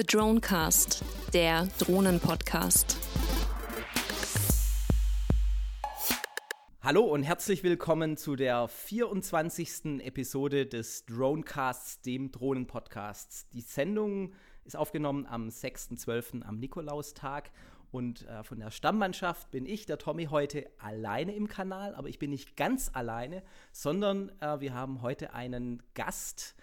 The Dronecast, der Drohnen-Podcast. Hallo und herzlich willkommen zu der 24. Episode des Dronecasts, dem Drohnen-Podcasts. Die Sendung ist aufgenommen am 6.12. am Nikolaustag und äh, von der Stammmannschaft bin ich, der Tommy, heute alleine im Kanal, aber ich bin nicht ganz alleine, sondern äh, wir haben heute einen Gast,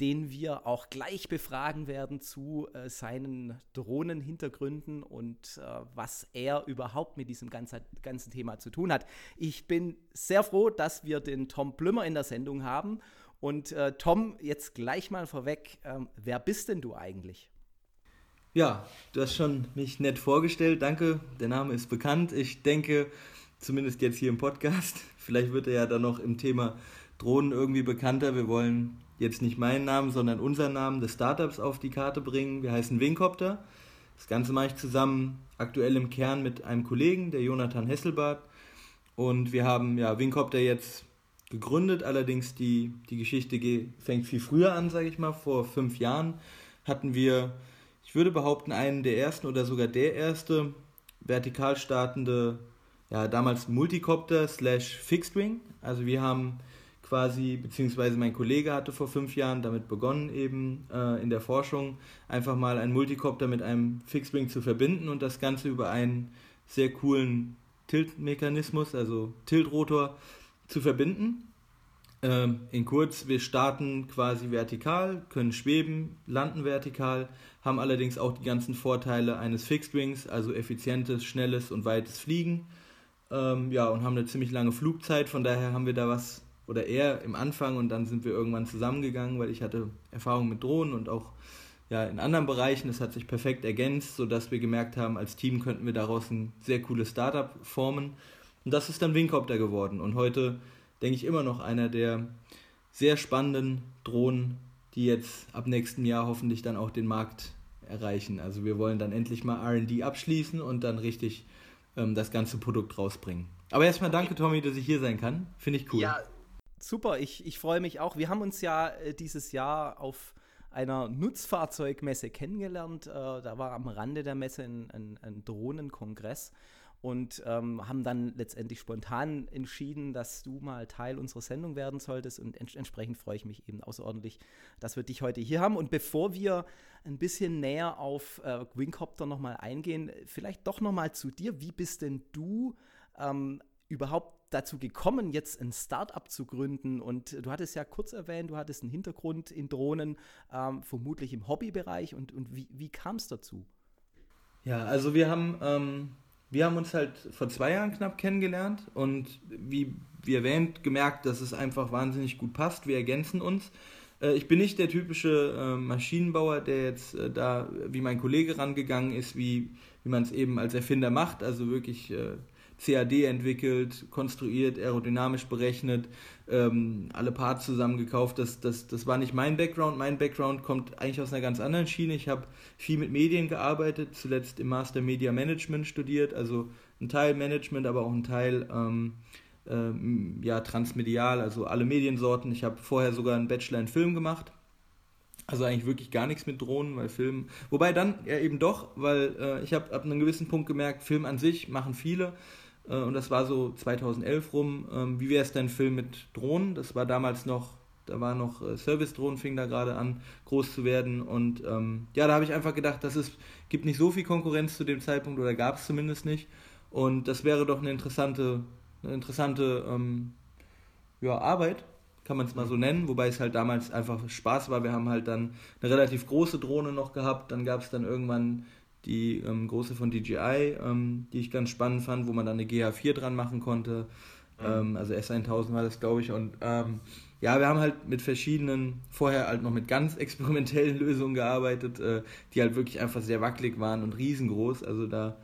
den wir auch gleich befragen werden zu äh, seinen Drohnenhintergründen und äh, was er überhaupt mit diesem ganzen, ganzen Thema zu tun hat. Ich bin sehr froh, dass wir den Tom Plümmer in der Sendung haben. Und äh, Tom, jetzt gleich mal vorweg, ähm, wer bist denn du eigentlich? Ja, du hast schon mich nett vorgestellt. Danke, der Name ist bekannt. Ich denke, zumindest jetzt hier im Podcast, vielleicht wird er ja dann noch im Thema Drohnen irgendwie bekannter. Wir wollen jetzt nicht meinen Namen, sondern unseren Namen des Startups auf die Karte bringen. Wir heißen Wingcopter. Das Ganze mache ich zusammen aktuell im Kern mit einem Kollegen, der Jonathan Hesselbart. Und wir haben ja Wingcopter jetzt gegründet, allerdings die, die Geschichte fängt viel früher an, sage ich mal. Vor fünf Jahren hatten wir, ich würde behaupten, einen der ersten oder sogar der erste vertikal startende, ja damals Multicopter slash Fixed Wing. Also wir haben quasi, beziehungsweise mein Kollege hatte vor fünf Jahren damit begonnen, eben äh, in der Forschung einfach mal einen Multicopter mit einem Fixwing zu verbinden und das Ganze über einen sehr coolen Tilt-Mechanismus, also Tiltrotor, zu verbinden. Ähm, in kurz, wir starten quasi vertikal, können schweben, landen vertikal, haben allerdings auch die ganzen Vorteile eines Fixed Wings, also effizientes, schnelles und weites Fliegen. Ähm, ja, und haben eine ziemlich lange Flugzeit, von daher haben wir da was oder er im Anfang und dann sind wir irgendwann zusammengegangen, weil ich hatte Erfahrung mit Drohnen und auch ja, in anderen Bereichen. Das hat sich perfekt ergänzt, sodass wir gemerkt haben, als Team könnten wir daraus ein sehr cooles Startup formen. Und das ist dann Wingcopter geworden. Und heute denke ich immer noch einer der sehr spannenden Drohnen, die jetzt ab nächstem Jahr hoffentlich dann auch den Markt erreichen. Also wir wollen dann endlich mal RD abschließen und dann richtig ähm, das ganze Produkt rausbringen. Aber erstmal danke, Tommy, dass ich hier sein kann. Finde ich cool. Ja, Super, ich, ich freue mich auch. Wir haben uns ja äh, dieses Jahr auf einer Nutzfahrzeugmesse kennengelernt. Äh, da war am Rande der Messe ein, ein, ein Drohnenkongress und ähm, haben dann letztendlich spontan entschieden, dass du mal Teil unserer Sendung werden solltest und ents entsprechend freue ich mich eben außerordentlich, dass wir dich heute hier haben und bevor wir ein bisschen näher auf äh, Wingcopter nochmal eingehen, vielleicht doch nochmal zu dir, wie bist denn du ähm, überhaupt dazu gekommen, jetzt ein Startup zu gründen? Und du hattest ja kurz erwähnt, du hattest einen Hintergrund in Drohnen, ähm, vermutlich im Hobbybereich. Und, und wie, wie kam es dazu? Ja, also wir haben, ähm, wir haben uns halt vor zwei Jahren knapp kennengelernt und wie, wie erwähnt, gemerkt, dass es einfach wahnsinnig gut passt. Wir ergänzen uns. Äh, ich bin nicht der typische äh, Maschinenbauer, der jetzt äh, da wie mein Kollege rangegangen ist, wie, wie man es eben als Erfinder macht, also wirklich äh, CAD entwickelt, konstruiert, aerodynamisch berechnet, ähm, alle Parts zusammengekauft. Das, das, das war nicht mein Background. Mein Background kommt eigentlich aus einer ganz anderen Schiene. Ich habe viel mit Medien gearbeitet, zuletzt im Master Media Management studiert, also ein Teil Management, aber auch ein Teil ähm, ähm, ja, transmedial, also alle Mediensorten. Ich habe vorher sogar einen Bachelor in Film gemacht. Also eigentlich wirklich gar nichts mit Drohnen, weil Film. Wobei dann ja eben doch, weil äh, ich habe ab einem gewissen Punkt gemerkt, Film an sich machen viele. Äh, und das war so 2011 rum. Ähm, wie wäre es denn Film mit Drohnen? Das war damals noch, da war noch äh, Service-Drohnen, fing da gerade an, groß zu werden. Und ähm, ja, da habe ich einfach gedacht, dass es gibt nicht so viel Konkurrenz zu dem Zeitpunkt oder gab es zumindest nicht. Und das wäre doch eine interessante, eine interessante ähm, ja, Arbeit, kann man es mal so nennen, wobei es halt damals einfach Spaß war. Wir haben halt dann eine relativ große Drohne noch gehabt, dann gab es dann irgendwann die ähm, große von DJI, ähm, die ich ganz spannend fand, wo man dann eine GH4 dran machen konnte. Ähm, also S1000 war das, glaube ich. Und ähm, ja, wir haben halt mit verschiedenen, vorher halt noch mit ganz experimentellen Lösungen gearbeitet, äh, die halt wirklich einfach sehr wackelig waren und riesengroß. Also da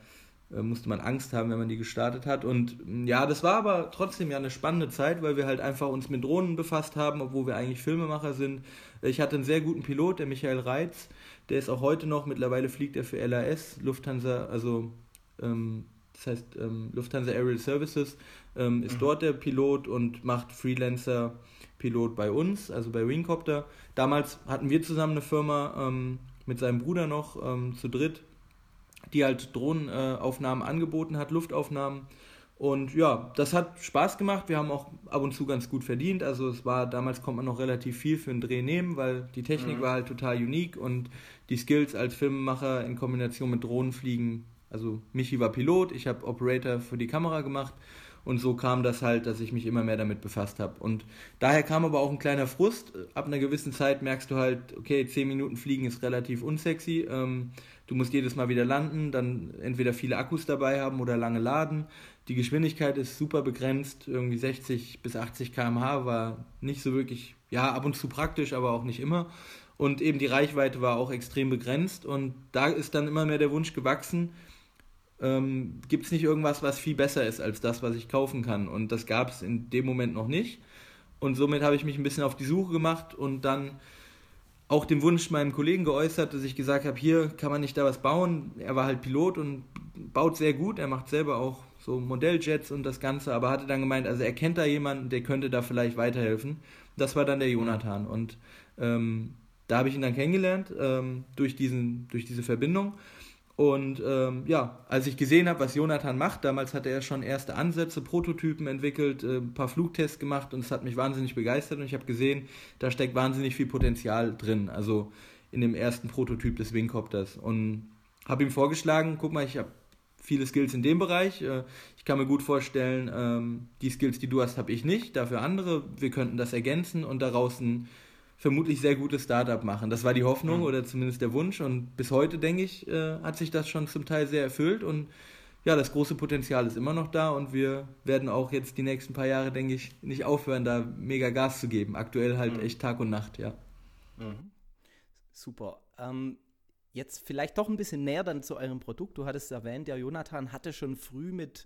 musste man Angst haben, wenn man die gestartet hat. Und ja, das war aber trotzdem ja eine spannende Zeit, weil wir halt einfach uns mit Drohnen befasst haben, obwohl wir eigentlich Filmemacher sind. Ich hatte einen sehr guten Pilot, der Michael Reitz, der ist auch heute noch, mittlerweile fliegt er für LAS, Lufthansa, also ähm, das heißt ähm, Lufthansa Aerial Services, ähm, ist mhm. dort der Pilot und macht Freelancer Pilot bei uns, also bei Wingcopter. Damals hatten wir zusammen eine Firma, ähm, mit seinem Bruder noch ähm, zu dritt, die halt Drohnenaufnahmen angeboten hat, Luftaufnahmen. Und ja, das hat Spaß gemacht. Wir haben auch ab und zu ganz gut verdient. Also es war, damals konnte man noch relativ viel für einen Dreh nehmen, weil die Technik mhm. war halt total unique und die Skills als Filmemacher in Kombination mit Drohnenfliegen. Also Michi war Pilot, ich habe Operator für die Kamera gemacht und so kam das halt, dass ich mich immer mehr damit befasst habe. Und daher kam aber auch ein kleiner Frust. Ab einer gewissen Zeit merkst du halt, okay, 10 Minuten fliegen ist relativ unsexy. Ähm, du musst jedes Mal wieder landen, dann entweder viele Akkus dabei haben oder lange laden. Die Geschwindigkeit ist super begrenzt, irgendwie 60 bis 80 km/h war nicht so wirklich, ja, ab und zu praktisch, aber auch nicht immer. Und eben die Reichweite war auch extrem begrenzt und da ist dann immer mehr der Wunsch gewachsen, ähm, gibt es nicht irgendwas, was viel besser ist als das, was ich kaufen kann. Und das gab es in dem Moment noch nicht. Und somit habe ich mich ein bisschen auf die Suche gemacht und dann auch den Wunsch meinem Kollegen geäußert, dass ich gesagt habe, hier kann man nicht da was bauen. Er war halt Pilot und baut sehr gut. Er macht selber auch so Modelljets und das Ganze, aber hatte dann gemeint, also er kennt da jemanden, der könnte da vielleicht weiterhelfen. Das war dann der Jonathan und ähm, da habe ich ihn dann kennengelernt ähm, durch, diesen, durch diese Verbindung und ähm, ja, als ich gesehen habe, was Jonathan macht, damals hatte er schon erste Ansätze, Prototypen entwickelt, äh, ein paar Flugtests gemacht und es hat mich wahnsinnig begeistert und ich habe gesehen, da steckt wahnsinnig viel Potenzial drin, also in dem ersten Prototyp des Wingcopters. Und habe ihm vorgeschlagen, guck mal, ich habe viele Skills in dem Bereich, äh, ich kann mir gut vorstellen, ähm, die Skills, die du hast, habe ich nicht, dafür andere, wir könnten das ergänzen und daraus ein vermutlich sehr gutes Startup machen. Das war die Hoffnung mhm. oder zumindest der Wunsch und bis heute, denke ich, äh, hat sich das schon zum Teil sehr erfüllt und ja, das große Potenzial ist immer noch da und wir werden auch jetzt die nächsten paar Jahre, denke ich, nicht aufhören, da mega Gas zu geben. Aktuell halt mhm. echt Tag und Nacht, ja. Mhm. Super. Ähm, jetzt vielleicht doch ein bisschen näher dann zu eurem Produkt. Du hattest erwähnt, der Jonathan hatte schon früh mit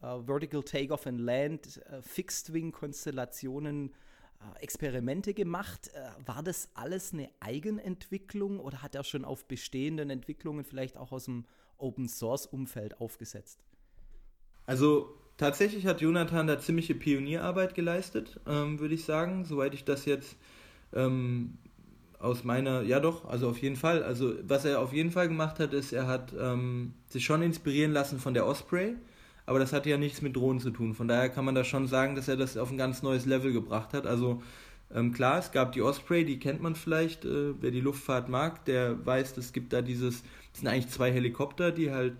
äh, Vertical Takeoff and Land, äh, Fixed Wing Konstellationen Experimente gemacht. Äh, war das alles eine Eigenentwicklung oder hat er schon auf bestehenden Entwicklungen vielleicht auch aus dem Open Source Umfeld aufgesetzt? Also tatsächlich hat Jonathan da ziemliche Pionierarbeit geleistet, ähm, würde ich sagen, soweit ich das jetzt ähm, aus meiner, ja doch, also auf jeden Fall. Also was er auf jeden Fall gemacht hat, ist, er hat ähm, sich schon inspirieren lassen von der Osprey aber das hat ja nichts mit Drohnen zu tun. Von daher kann man da schon sagen, dass er das auf ein ganz neues Level gebracht hat. Also ähm, klar, es gab die Osprey, die kennt man vielleicht, äh, wer die Luftfahrt mag, der weiß, es gibt da dieses, das sind eigentlich zwei Helikopter, die halt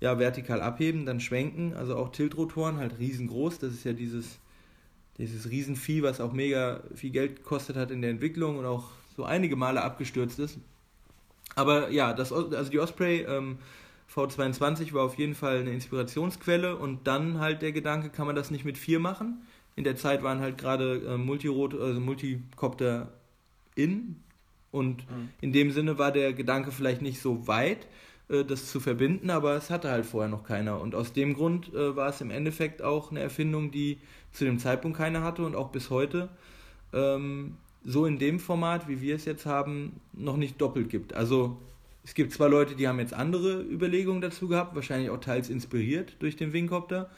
ja vertikal abheben, dann schwenken, also auch Tiltrotoren, halt riesengroß, das ist ja dieses, dieses Riesenvieh, was auch mega viel Geld gekostet hat in der Entwicklung und auch so einige Male abgestürzt ist. Aber ja, das, also die Osprey ähm, V22 war auf jeden Fall eine Inspirationsquelle und dann halt der Gedanke, kann man das nicht mit vier machen? In der Zeit waren halt gerade äh, Multirot, also Multicopter in und mhm. in dem Sinne war der Gedanke vielleicht nicht so weit, äh, das zu verbinden, aber es hatte halt vorher noch keiner und aus dem Grund äh, war es im Endeffekt auch eine Erfindung, die zu dem Zeitpunkt keiner hatte und auch bis heute ähm, so in dem Format, wie wir es jetzt haben, noch nicht doppelt gibt. Also es gibt zwar Leute, die haben jetzt andere Überlegungen dazu gehabt, wahrscheinlich auch teils inspiriert durch den Wingcopter,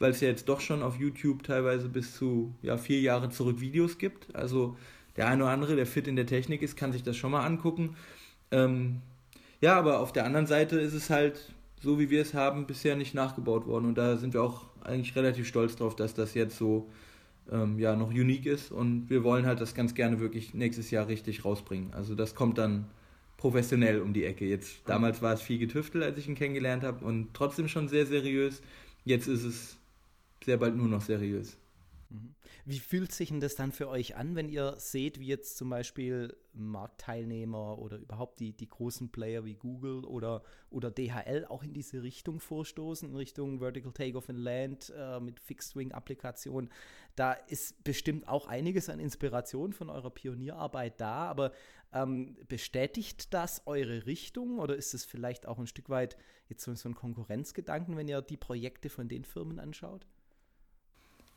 weil es ja jetzt doch schon auf YouTube teilweise bis zu ja, vier Jahre zurück Videos gibt. Also der eine oder andere, der fit in der Technik ist, kann sich das schon mal angucken. Ähm, ja, aber auf der anderen Seite ist es halt, so wie wir es haben, bisher nicht nachgebaut worden. Und da sind wir auch eigentlich relativ stolz drauf, dass das jetzt so ähm, ja, noch unique ist. Und wir wollen halt das ganz gerne wirklich nächstes Jahr richtig rausbringen. Also das kommt dann professionell um die Ecke. Jetzt damals war es viel getüftelt, als ich ihn kennengelernt habe und trotzdem schon sehr seriös. Jetzt ist es sehr bald nur noch seriös. Wie fühlt sich denn das dann für euch an, wenn ihr seht, wie jetzt zum Beispiel Marktteilnehmer oder überhaupt die, die großen Player wie Google oder, oder DHL auch in diese Richtung vorstoßen, in Richtung Vertical Takeoff in Land äh, mit Fixed-Wing-Applikationen? Da ist bestimmt auch einiges an Inspiration von eurer Pionierarbeit da, aber ähm, bestätigt das eure Richtung oder ist es vielleicht auch ein Stück weit jetzt so, so ein Konkurrenzgedanken, wenn ihr die Projekte von den Firmen anschaut?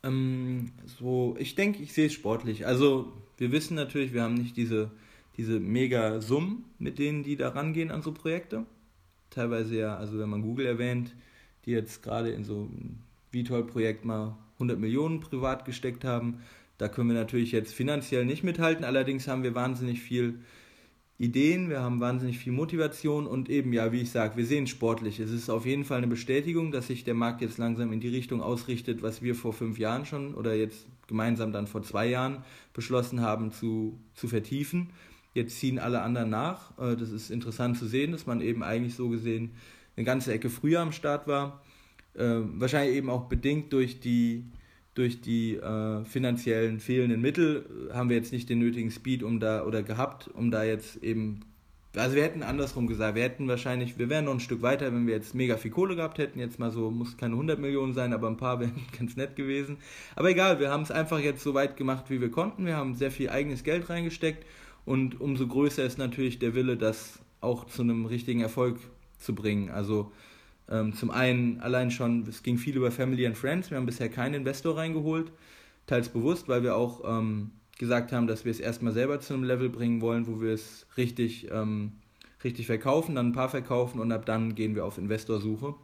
Ähm, so, ich denke, ich sehe es sportlich. Also, wir wissen natürlich, wir haben nicht diese, diese mega Summen, mit denen die da rangehen an so Projekte. Teilweise ja, also wenn man Google erwähnt, die jetzt gerade in so ein VTOL-Projekt mal 100 Millionen privat gesteckt haben, da können wir natürlich jetzt finanziell nicht mithalten. Allerdings haben wir wahnsinnig viel Ideen, wir haben wahnsinnig viel Motivation und eben, ja, wie ich sage, wir sehen sportlich. Es ist auf jeden Fall eine Bestätigung, dass sich der Markt jetzt langsam in die Richtung ausrichtet, was wir vor fünf Jahren schon oder jetzt gemeinsam dann vor zwei Jahren beschlossen haben zu, zu vertiefen. Jetzt ziehen alle anderen nach. Äh, das ist interessant zu sehen, dass man eben eigentlich so gesehen eine ganze Ecke früher am Start war. Äh, wahrscheinlich eben auch bedingt durch die durch die äh, finanziellen fehlenden Mittel haben wir jetzt nicht den nötigen Speed um da oder gehabt, um da jetzt eben also wir hätten andersrum gesagt, wir hätten wahrscheinlich, wir wären noch ein Stück weiter, wenn wir jetzt mega viel Kohle gehabt hätten, jetzt mal so, muss keine 100 Millionen sein, aber ein paar wären ganz nett gewesen. Aber egal, wir haben es einfach jetzt so weit gemacht, wie wir konnten, wir haben sehr viel eigenes Geld reingesteckt und umso größer ist natürlich der Wille, das auch zu einem richtigen Erfolg zu bringen. Also ähm, zum einen allein schon, es ging viel über Family and Friends. Wir haben bisher keinen Investor reingeholt, teils bewusst, weil wir auch ähm, gesagt haben, dass wir es erstmal selber zu einem Level bringen wollen, wo wir es richtig, ähm, richtig verkaufen, dann ein paar verkaufen und ab dann gehen wir auf Investorsuche.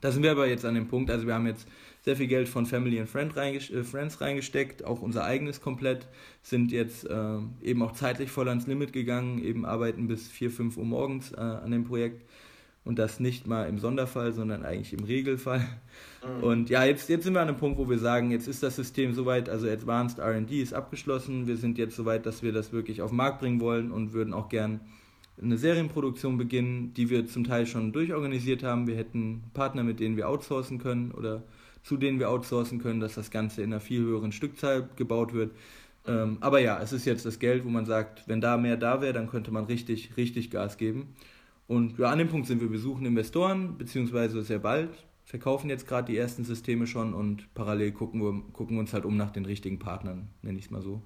Da sind wir aber jetzt an dem Punkt, also wir haben jetzt sehr viel Geld von Family and Friend reingest äh, Friends reingesteckt, auch unser eigenes komplett, sind jetzt äh, eben auch zeitlich voll ans Limit gegangen, eben arbeiten bis 4, 5 Uhr morgens äh, an dem Projekt und das nicht mal im Sonderfall, sondern eigentlich im Regelfall. Mhm. Und ja, jetzt, jetzt sind wir an einem Punkt, wo wir sagen, jetzt ist das System soweit, also Advanced RD ist abgeschlossen, wir sind jetzt soweit, dass wir das wirklich auf den Markt bringen wollen und würden auch gern eine Serienproduktion beginnen, die wir zum Teil schon durchorganisiert haben. Wir hätten Partner, mit denen wir outsourcen können oder zu denen wir outsourcen können, dass das Ganze in einer viel höheren Stückzahl gebaut wird. Ähm, aber ja, es ist jetzt das Geld, wo man sagt, wenn da mehr da wäre, dann könnte man richtig, richtig Gas geben. Und ja, an dem Punkt sind wir. Wir suchen Investoren, beziehungsweise sehr bald, verkaufen jetzt gerade die ersten Systeme schon und parallel gucken wir, gucken wir uns halt um nach den richtigen Partnern, nenne ich es mal so.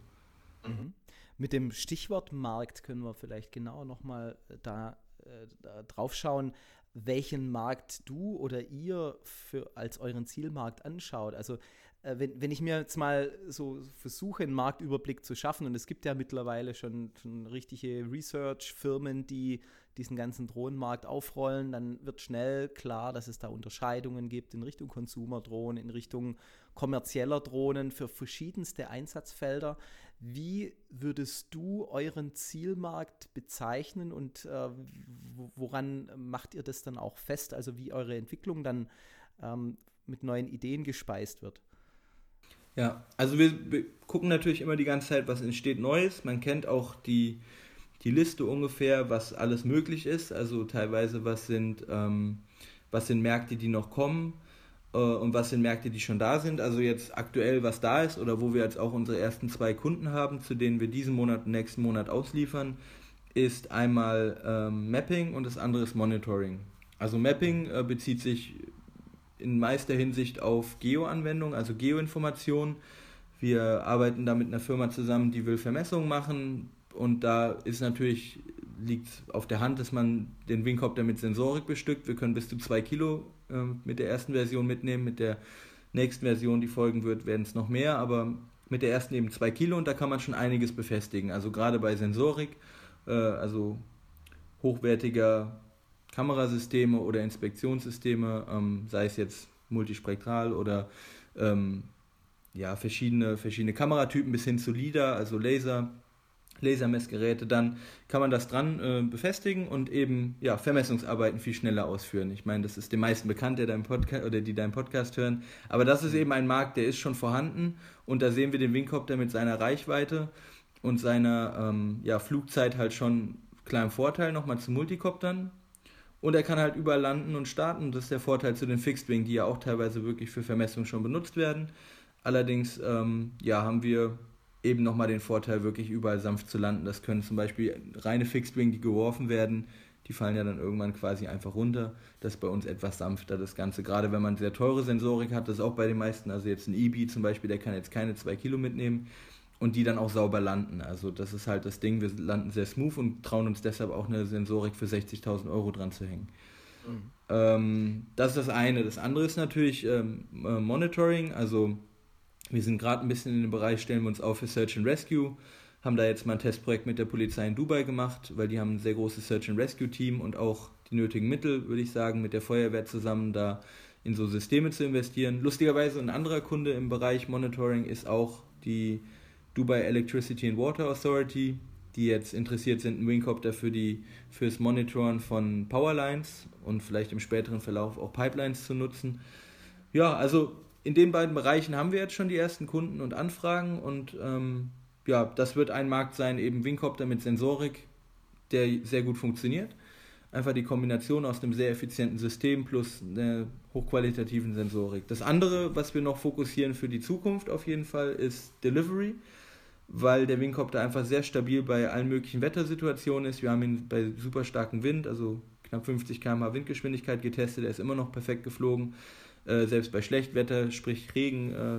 Mhm. Mit dem Stichwort Markt können wir vielleicht genau nochmal da, äh, da drauf schauen, welchen Markt du oder ihr für, als euren Zielmarkt anschaut. Also äh, wenn, wenn ich mir jetzt mal so versuche, einen Marktüberblick zu schaffen, und es gibt ja mittlerweile schon, schon richtige Research-Firmen, die diesen ganzen Drohnenmarkt aufrollen, dann wird schnell klar, dass es da Unterscheidungen gibt in Richtung Konsumerdrohnen, in Richtung kommerzieller Drohnen für verschiedenste Einsatzfelder. Wie würdest du euren Zielmarkt bezeichnen und äh, woran macht ihr das dann auch fest, also wie eure Entwicklung dann ähm, mit neuen Ideen gespeist wird? Ja, also wir, wir, gucken natürlich immer die ganze Zeit, was entsteht Neues. Man kennt auch die, die Liste ungefähr, was alles möglich ist. Also teilweise, was sind, ähm, was sind Märkte, die noch kommen äh, und was sind Märkte, die schon da sind. Also jetzt aktuell, was da ist oder wo wir jetzt auch unsere ersten zwei Kunden haben, zu denen wir diesen Monat und nächsten Monat ausliefern, ist einmal ähm, Mapping und das andere ist Monitoring. Also Mapping äh, bezieht sich in meister Hinsicht auf Geo-Anwendungen, also Geoinformationen. Wir arbeiten da mit einer Firma zusammen, die will Vermessungen machen und da ist natürlich, liegt auf der Hand, dass man den Wingcopter mit Sensorik bestückt. Wir können bis zu zwei Kilo äh, mit der ersten Version mitnehmen, mit der nächsten Version, die folgen wird, werden es noch mehr, aber mit der ersten eben zwei Kilo und da kann man schon einiges befestigen. Also gerade bei Sensorik, äh, also hochwertiger Kamerasysteme oder Inspektionssysteme, ähm, sei es jetzt multispektral oder ähm, ja, verschiedene, verschiedene Kameratypen bis hin zu LIDAR, also Laser, Lasermessgeräte, dann kann man das dran äh, befestigen und eben ja, Vermessungsarbeiten viel schneller ausführen. Ich meine, das ist den meisten bekannt, der deinen Podcast oder die deinen Podcast hören. Aber das ist eben ein Markt, der ist schon vorhanden und da sehen wir den Wingcopter mit seiner Reichweite und seiner ähm, ja, Flugzeit halt schon kleinen Vorteil nochmal zu Multicoptern. Und er kann halt überall landen und starten. Das ist der Vorteil zu den Fixed Wing, die ja auch teilweise wirklich für Vermessung schon benutzt werden. Allerdings ähm, ja, haben wir eben nochmal den Vorteil, wirklich überall sanft zu landen. Das können zum Beispiel reine Fixed Wing, die geworfen werden, die fallen ja dann irgendwann quasi einfach runter. Das ist bei uns etwas sanfter, das Ganze. Gerade wenn man sehr teure Sensorik hat, das ist auch bei den meisten, also jetzt ein EB zum Beispiel, der kann jetzt keine 2 Kilo mitnehmen und die dann auch sauber landen. Also das ist halt das Ding, wir landen sehr smooth und trauen uns deshalb auch eine Sensorik für 60.000 Euro dran zu hängen. Mhm. Ähm, das ist das eine. Das andere ist natürlich ähm, äh, Monitoring. Also wir sind gerade ein bisschen in dem Bereich, stellen wir uns auf für Search and Rescue, haben da jetzt mal ein Testprojekt mit der Polizei in Dubai gemacht, weil die haben ein sehr großes Search and Rescue Team und auch die nötigen Mittel, würde ich sagen, mit der Feuerwehr zusammen da in so Systeme zu investieren. Lustigerweise ein anderer Kunde im Bereich Monitoring ist auch die Dubai Electricity and Water Authority, die jetzt interessiert sind, einen Wingcopter für die fürs Monitoren von Powerlines und vielleicht im späteren Verlauf auch Pipelines zu nutzen. Ja, also in den beiden Bereichen haben wir jetzt schon die ersten Kunden und Anfragen und ähm, ja, das wird ein Markt sein, eben Wingcopter mit Sensorik, der sehr gut funktioniert. Einfach die Kombination aus einem sehr effizienten System plus einer hochqualitativen Sensorik. Das andere, was wir noch fokussieren für die Zukunft auf jeden Fall, ist Delivery, weil der Wingcopter einfach sehr stabil bei allen möglichen Wettersituationen ist. Wir haben ihn bei super starkem Wind, also knapp 50 km/h Windgeschwindigkeit getestet, er ist immer noch perfekt geflogen. Äh, selbst bei Schlechtwetter, sprich Regen, äh,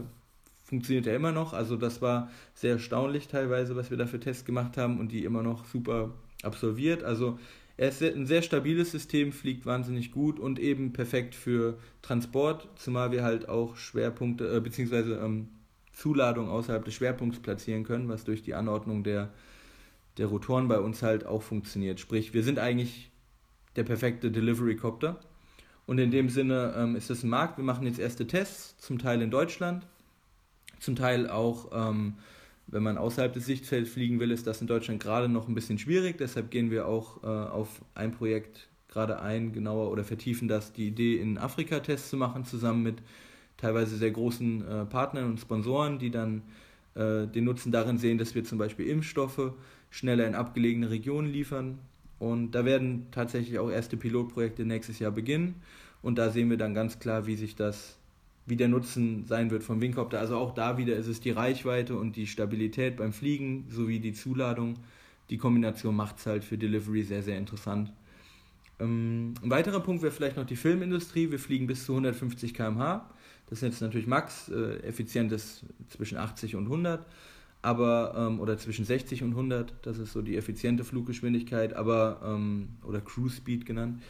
funktioniert er immer noch. Also das war sehr erstaunlich teilweise, was wir da für Tests gemacht haben und die immer noch super absolviert. Also er ist ein sehr stabiles System, fliegt wahnsinnig gut und eben perfekt für Transport, zumal wir halt auch Schwerpunkte äh, bzw. Ähm, Zuladung außerhalb des Schwerpunkts platzieren können, was durch die Anordnung der, der Rotoren bei uns halt auch funktioniert. Sprich, wir sind eigentlich der perfekte Delivery-Copter. Und in dem Sinne ähm, ist es ein Markt. Wir machen jetzt erste Tests, zum Teil in Deutschland, zum Teil auch, ähm, wenn man außerhalb des Sichtfelds fliegen will, ist das in Deutschland gerade noch ein bisschen schwierig. Deshalb gehen wir auch äh, auf ein Projekt gerade ein, genauer oder vertiefen das, die Idee in Afrika Tests zu machen, zusammen mit teilweise sehr großen äh, Partnern und Sponsoren, die dann äh, den Nutzen darin sehen, dass wir zum Beispiel Impfstoffe schneller in abgelegene Regionen liefern. Und da werden tatsächlich auch erste Pilotprojekte nächstes Jahr beginnen. Und da sehen wir dann ganz klar, wie sich das, wie der Nutzen sein wird vom Wingcopter. Also auch da wieder ist es die Reichweite und die Stabilität beim Fliegen sowie die Zuladung. Die Kombination macht es halt für Delivery sehr, sehr interessant. Ähm, ein weiterer Punkt wäre vielleicht noch die Filmindustrie. Wir fliegen bis zu 150 km/h. Das ist jetzt natürlich Max, äh, effizient ist zwischen 80 und 100, aber ähm, oder zwischen 60 und 100, das ist so die effiziente Fluggeschwindigkeit, aber ähm, oder Cruise Speed genannt.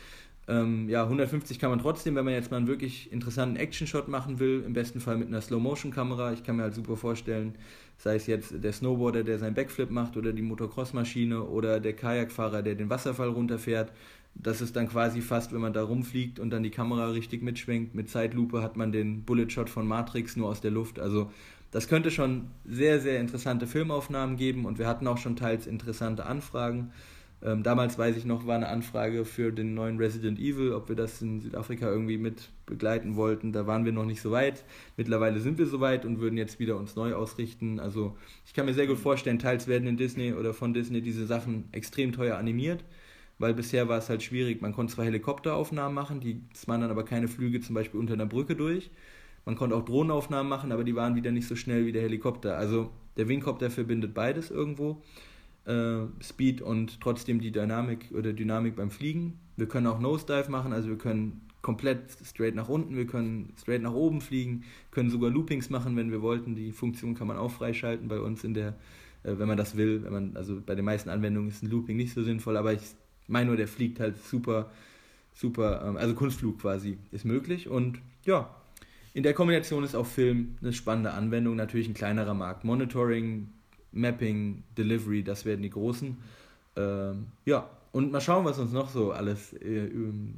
Ähm, ja, 150 kann man trotzdem, wenn man jetzt mal einen wirklich interessanten Action-Shot machen will, im besten Fall mit einer Slow-Motion-Kamera. Ich kann mir halt super vorstellen, sei es jetzt der Snowboarder, der seinen Backflip macht oder die Motocross-Maschine oder der Kajakfahrer, der den Wasserfall runterfährt das ist dann quasi fast, wenn man da rumfliegt und dann die Kamera richtig mitschwenkt, mit Zeitlupe hat man den Bullet Shot von Matrix nur aus der Luft. Also das könnte schon sehr, sehr interessante Filmaufnahmen geben und wir hatten auch schon teils interessante Anfragen. Ähm, damals weiß ich noch, war eine Anfrage für den neuen Resident Evil, ob wir das in Südafrika irgendwie mit begleiten wollten. Da waren wir noch nicht so weit. Mittlerweile sind wir so weit und würden jetzt wieder uns neu ausrichten. Also ich kann mir sehr gut vorstellen, teils werden in Disney oder von Disney diese Sachen extrem teuer animiert weil bisher war es halt schwierig. Man konnte zwar Helikopteraufnahmen machen, die waren dann aber keine Flüge zum Beispiel unter einer Brücke durch. Man konnte auch Drohnenaufnahmen machen, aber die waren wieder nicht so schnell wie der Helikopter. Also der Wingcopter verbindet beides irgendwo. Äh, Speed und trotzdem die Dynamik oder Dynamik beim Fliegen. Wir können auch Nosedive machen, also wir können komplett straight nach unten, wir können straight nach oben fliegen, können sogar Loopings machen, wenn wir wollten. Die Funktion kann man auch freischalten bei uns in der, äh, wenn man das will. Wenn man, also bei den meisten Anwendungen ist ein Looping nicht so sinnvoll, aber ich meine nur, der fliegt halt super, super, ähm, also Kunstflug quasi ist möglich und ja, in der Kombination ist auch Film eine spannende Anwendung, natürlich ein kleinerer Markt. Monitoring, Mapping, Delivery, das werden die großen. Ähm, ja, und mal schauen, was uns noch so alles äh,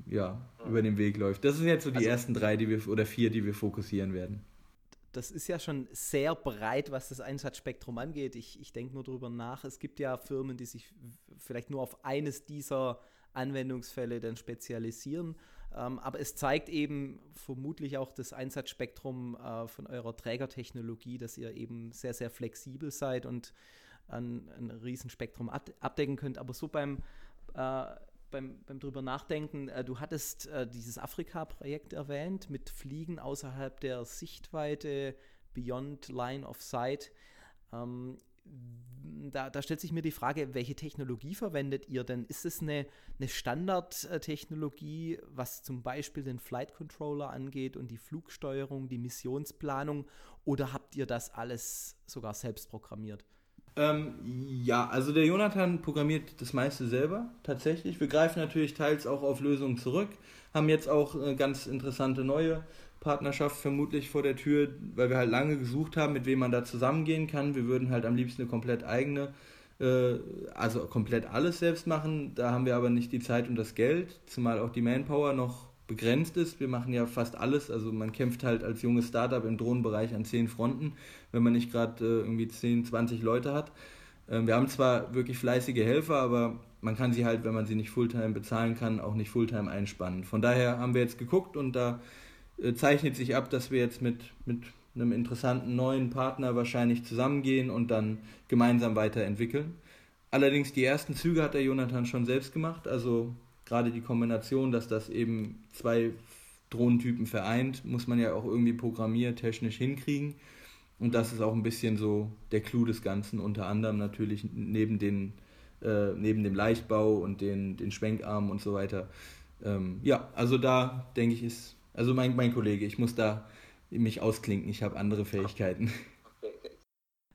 ja, über den Weg läuft. Das sind jetzt so die also, ersten drei, die wir oder vier, die wir fokussieren werden. Das ist ja schon sehr breit, was das Einsatzspektrum angeht. Ich, ich denke nur darüber nach. Es gibt ja Firmen, die sich vielleicht nur auf eines dieser Anwendungsfälle dann spezialisieren. Ähm, aber es zeigt eben vermutlich auch das Einsatzspektrum äh, von eurer Trägertechnologie, dass ihr eben sehr, sehr flexibel seid und ein, ein Riesenspektrum abdecken könnt. Aber so beim, äh, beim, beim drüber nachdenken, äh, du hattest äh, dieses Afrika-Projekt erwähnt mit Fliegen außerhalb der Sichtweite, Beyond Line of Sight. Ähm, da, da, stellt sich mir die Frage, welche Technologie verwendet ihr denn? Ist es eine, eine Standardtechnologie, was zum Beispiel den Flight Controller angeht und die Flugsteuerung, die Missionsplanung, oder habt ihr das alles sogar selbst programmiert? Ähm, ja, also der Jonathan programmiert das meiste selber, tatsächlich. Wir greifen natürlich teils auch auf Lösungen zurück, haben jetzt auch eine ganz interessante neue Partnerschaft vermutlich vor der Tür, weil wir halt lange gesucht haben, mit wem man da zusammengehen kann. Wir würden halt am liebsten eine komplett eigene, äh, also komplett alles selbst machen. Da haben wir aber nicht die Zeit und das Geld, zumal auch die Manpower noch begrenzt ist. Wir machen ja fast alles, also man kämpft halt als junges Startup im Drohnenbereich an zehn Fronten, wenn man nicht gerade äh, irgendwie 10, 20 Leute hat. Ähm, wir haben zwar wirklich fleißige Helfer, aber man kann sie halt, wenn man sie nicht Fulltime bezahlen kann, auch nicht Fulltime einspannen. Von daher haben wir jetzt geguckt und da äh, zeichnet sich ab, dass wir jetzt mit, mit einem interessanten neuen Partner wahrscheinlich zusammengehen und dann gemeinsam weiterentwickeln. Allerdings die ersten Züge hat der Jonathan schon selbst gemacht, also gerade die Kombination, dass das eben zwei Drohnentypen vereint, muss man ja auch irgendwie programmiertechnisch hinkriegen. Und das ist auch ein bisschen so der Clou des Ganzen, unter anderem natürlich neben, den, äh, neben dem Leichtbau und den, den Schwenkarmen und so weiter. Ähm, ja, also da denke ich, ist, also mein, mein Kollege, ich muss da mich ausklinken, ich habe andere Fähigkeiten.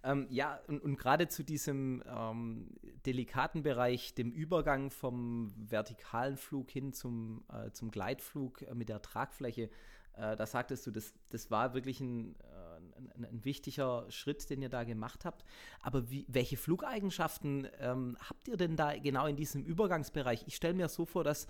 Ähm, ja, und, und gerade zu diesem ähm, delikaten Bereich, dem Übergang vom vertikalen Flug hin zum, äh, zum Gleitflug äh, mit der Tragfläche, äh, da sagtest du, das, das war wirklich ein, äh, ein, ein, wichtiger Schritt, den ihr da gemacht habt. Aber wie, welche Flugeigenschaften ähm, habt ihr denn da genau in diesem Übergangsbereich? Ich stelle mir so vor, dass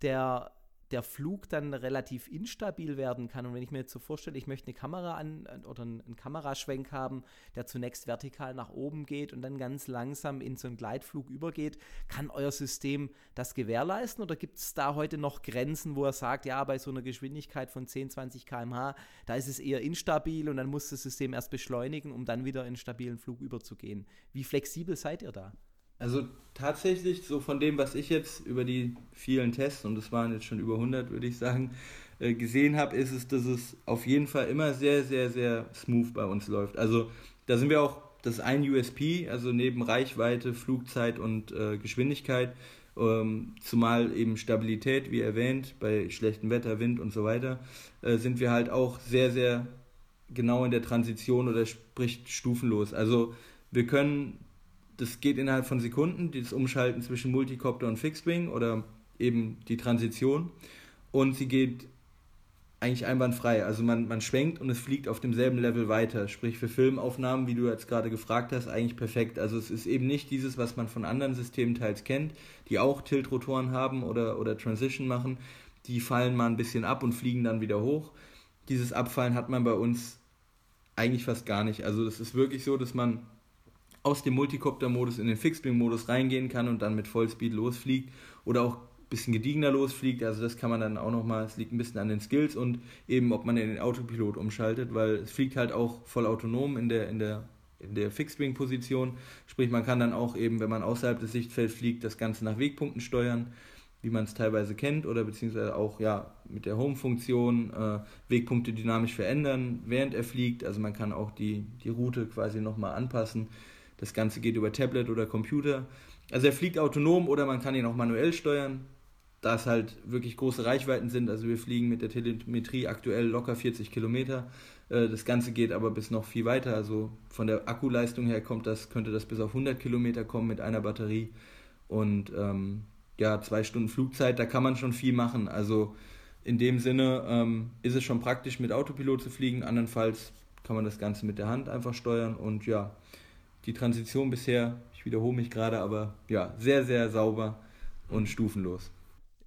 der der Flug dann relativ instabil werden kann. Und wenn ich mir jetzt so vorstelle, ich möchte eine Kamera an oder einen Kameraschwenk haben, der zunächst vertikal nach oben geht und dann ganz langsam in so einen Gleitflug übergeht, kann euer System das gewährleisten oder gibt es da heute noch Grenzen, wo er sagt, ja, bei so einer Geschwindigkeit von 10, 20 km/h, da ist es eher instabil und dann muss das System erst beschleunigen, um dann wieder in stabilen Flug überzugehen. Wie flexibel seid ihr da? Also tatsächlich, so von dem, was ich jetzt über die vielen Tests, und es waren jetzt schon über 100, würde ich sagen, äh, gesehen habe, ist es, dass es auf jeden Fall immer sehr, sehr, sehr smooth bei uns läuft. Also da sind wir auch, das ist ein USP, also neben Reichweite, Flugzeit und äh, Geschwindigkeit, ähm, zumal eben Stabilität, wie erwähnt, bei schlechtem Wetter, Wind und so weiter, äh, sind wir halt auch sehr, sehr genau in der Transition oder sprich stufenlos. Also wir können das geht innerhalb von Sekunden, das Umschalten zwischen Multicopter und Fixed-Wing oder eben die Transition. Und sie geht eigentlich einwandfrei. Also man, man schwenkt und es fliegt auf demselben Level weiter. Sprich für Filmaufnahmen, wie du jetzt gerade gefragt hast, eigentlich perfekt. Also es ist eben nicht dieses, was man von anderen Systemen teils kennt, die auch Tiltrotoren haben oder, oder Transition machen. Die fallen mal ein bisschen ab und fliegen dann wieder hoch. Dieses Abfallen hat man bei uns eigentlich fast gar nicht. Also es ist wirklich so, dass man aus dem Multicopter-Modus in den Fixed-Wing-Modus reingehen kann und dann mit Vollspeed losfliegt oder auch ein bisschen gediegener losfliegt. Also das kann man dann auch nochmal, es liegt ein bisschen an den Skills und eben, ob man in den Autopilot umschaltet, weil es fliegt halt auch voll autonom in der, in der, in der Fixed-Wing-Position. Sprich, man kann dann auch eben, wenn man außerhalb des Sichtfelds fliegt, das Ganze nach Wegpunkten steuern, wie man es teilweise kennt oder beziehungsweise auch ja mit der Home-Funktion äh, Wegpunkte dynamisch verändern, während er fliegt. Also man kann auch die, die Route quasi nochmal anpassen das Ganze geht über Tablet oder Computer. Also er fliegt autonom oder man kann ihn auch manuell steuern, da es halt wirklich große Reichweiten sind. Also wir fliegen mit der Telemetrie aktuell locker 40 Kilometer. Äh, das Ganze geht aber bis noch viel weiter. Also von der Akkuleistung her kommt das, könnte das bis auf 100 Kilometer kommen mit einer Batterie. Und ähm, ja, zwei Stunden Flugzeit, da kann man schon viel machen. Also in dem Sinne ähm, ist es schon praktisch mit Autopilot zu fliegen. Andernfalls kann man das Ganze mit der Hand einfach steuern und ja, die Transition bisher, ich wiederhole mich gerade, aber ja, sehr, sehr sauber und mhm. stufenlos.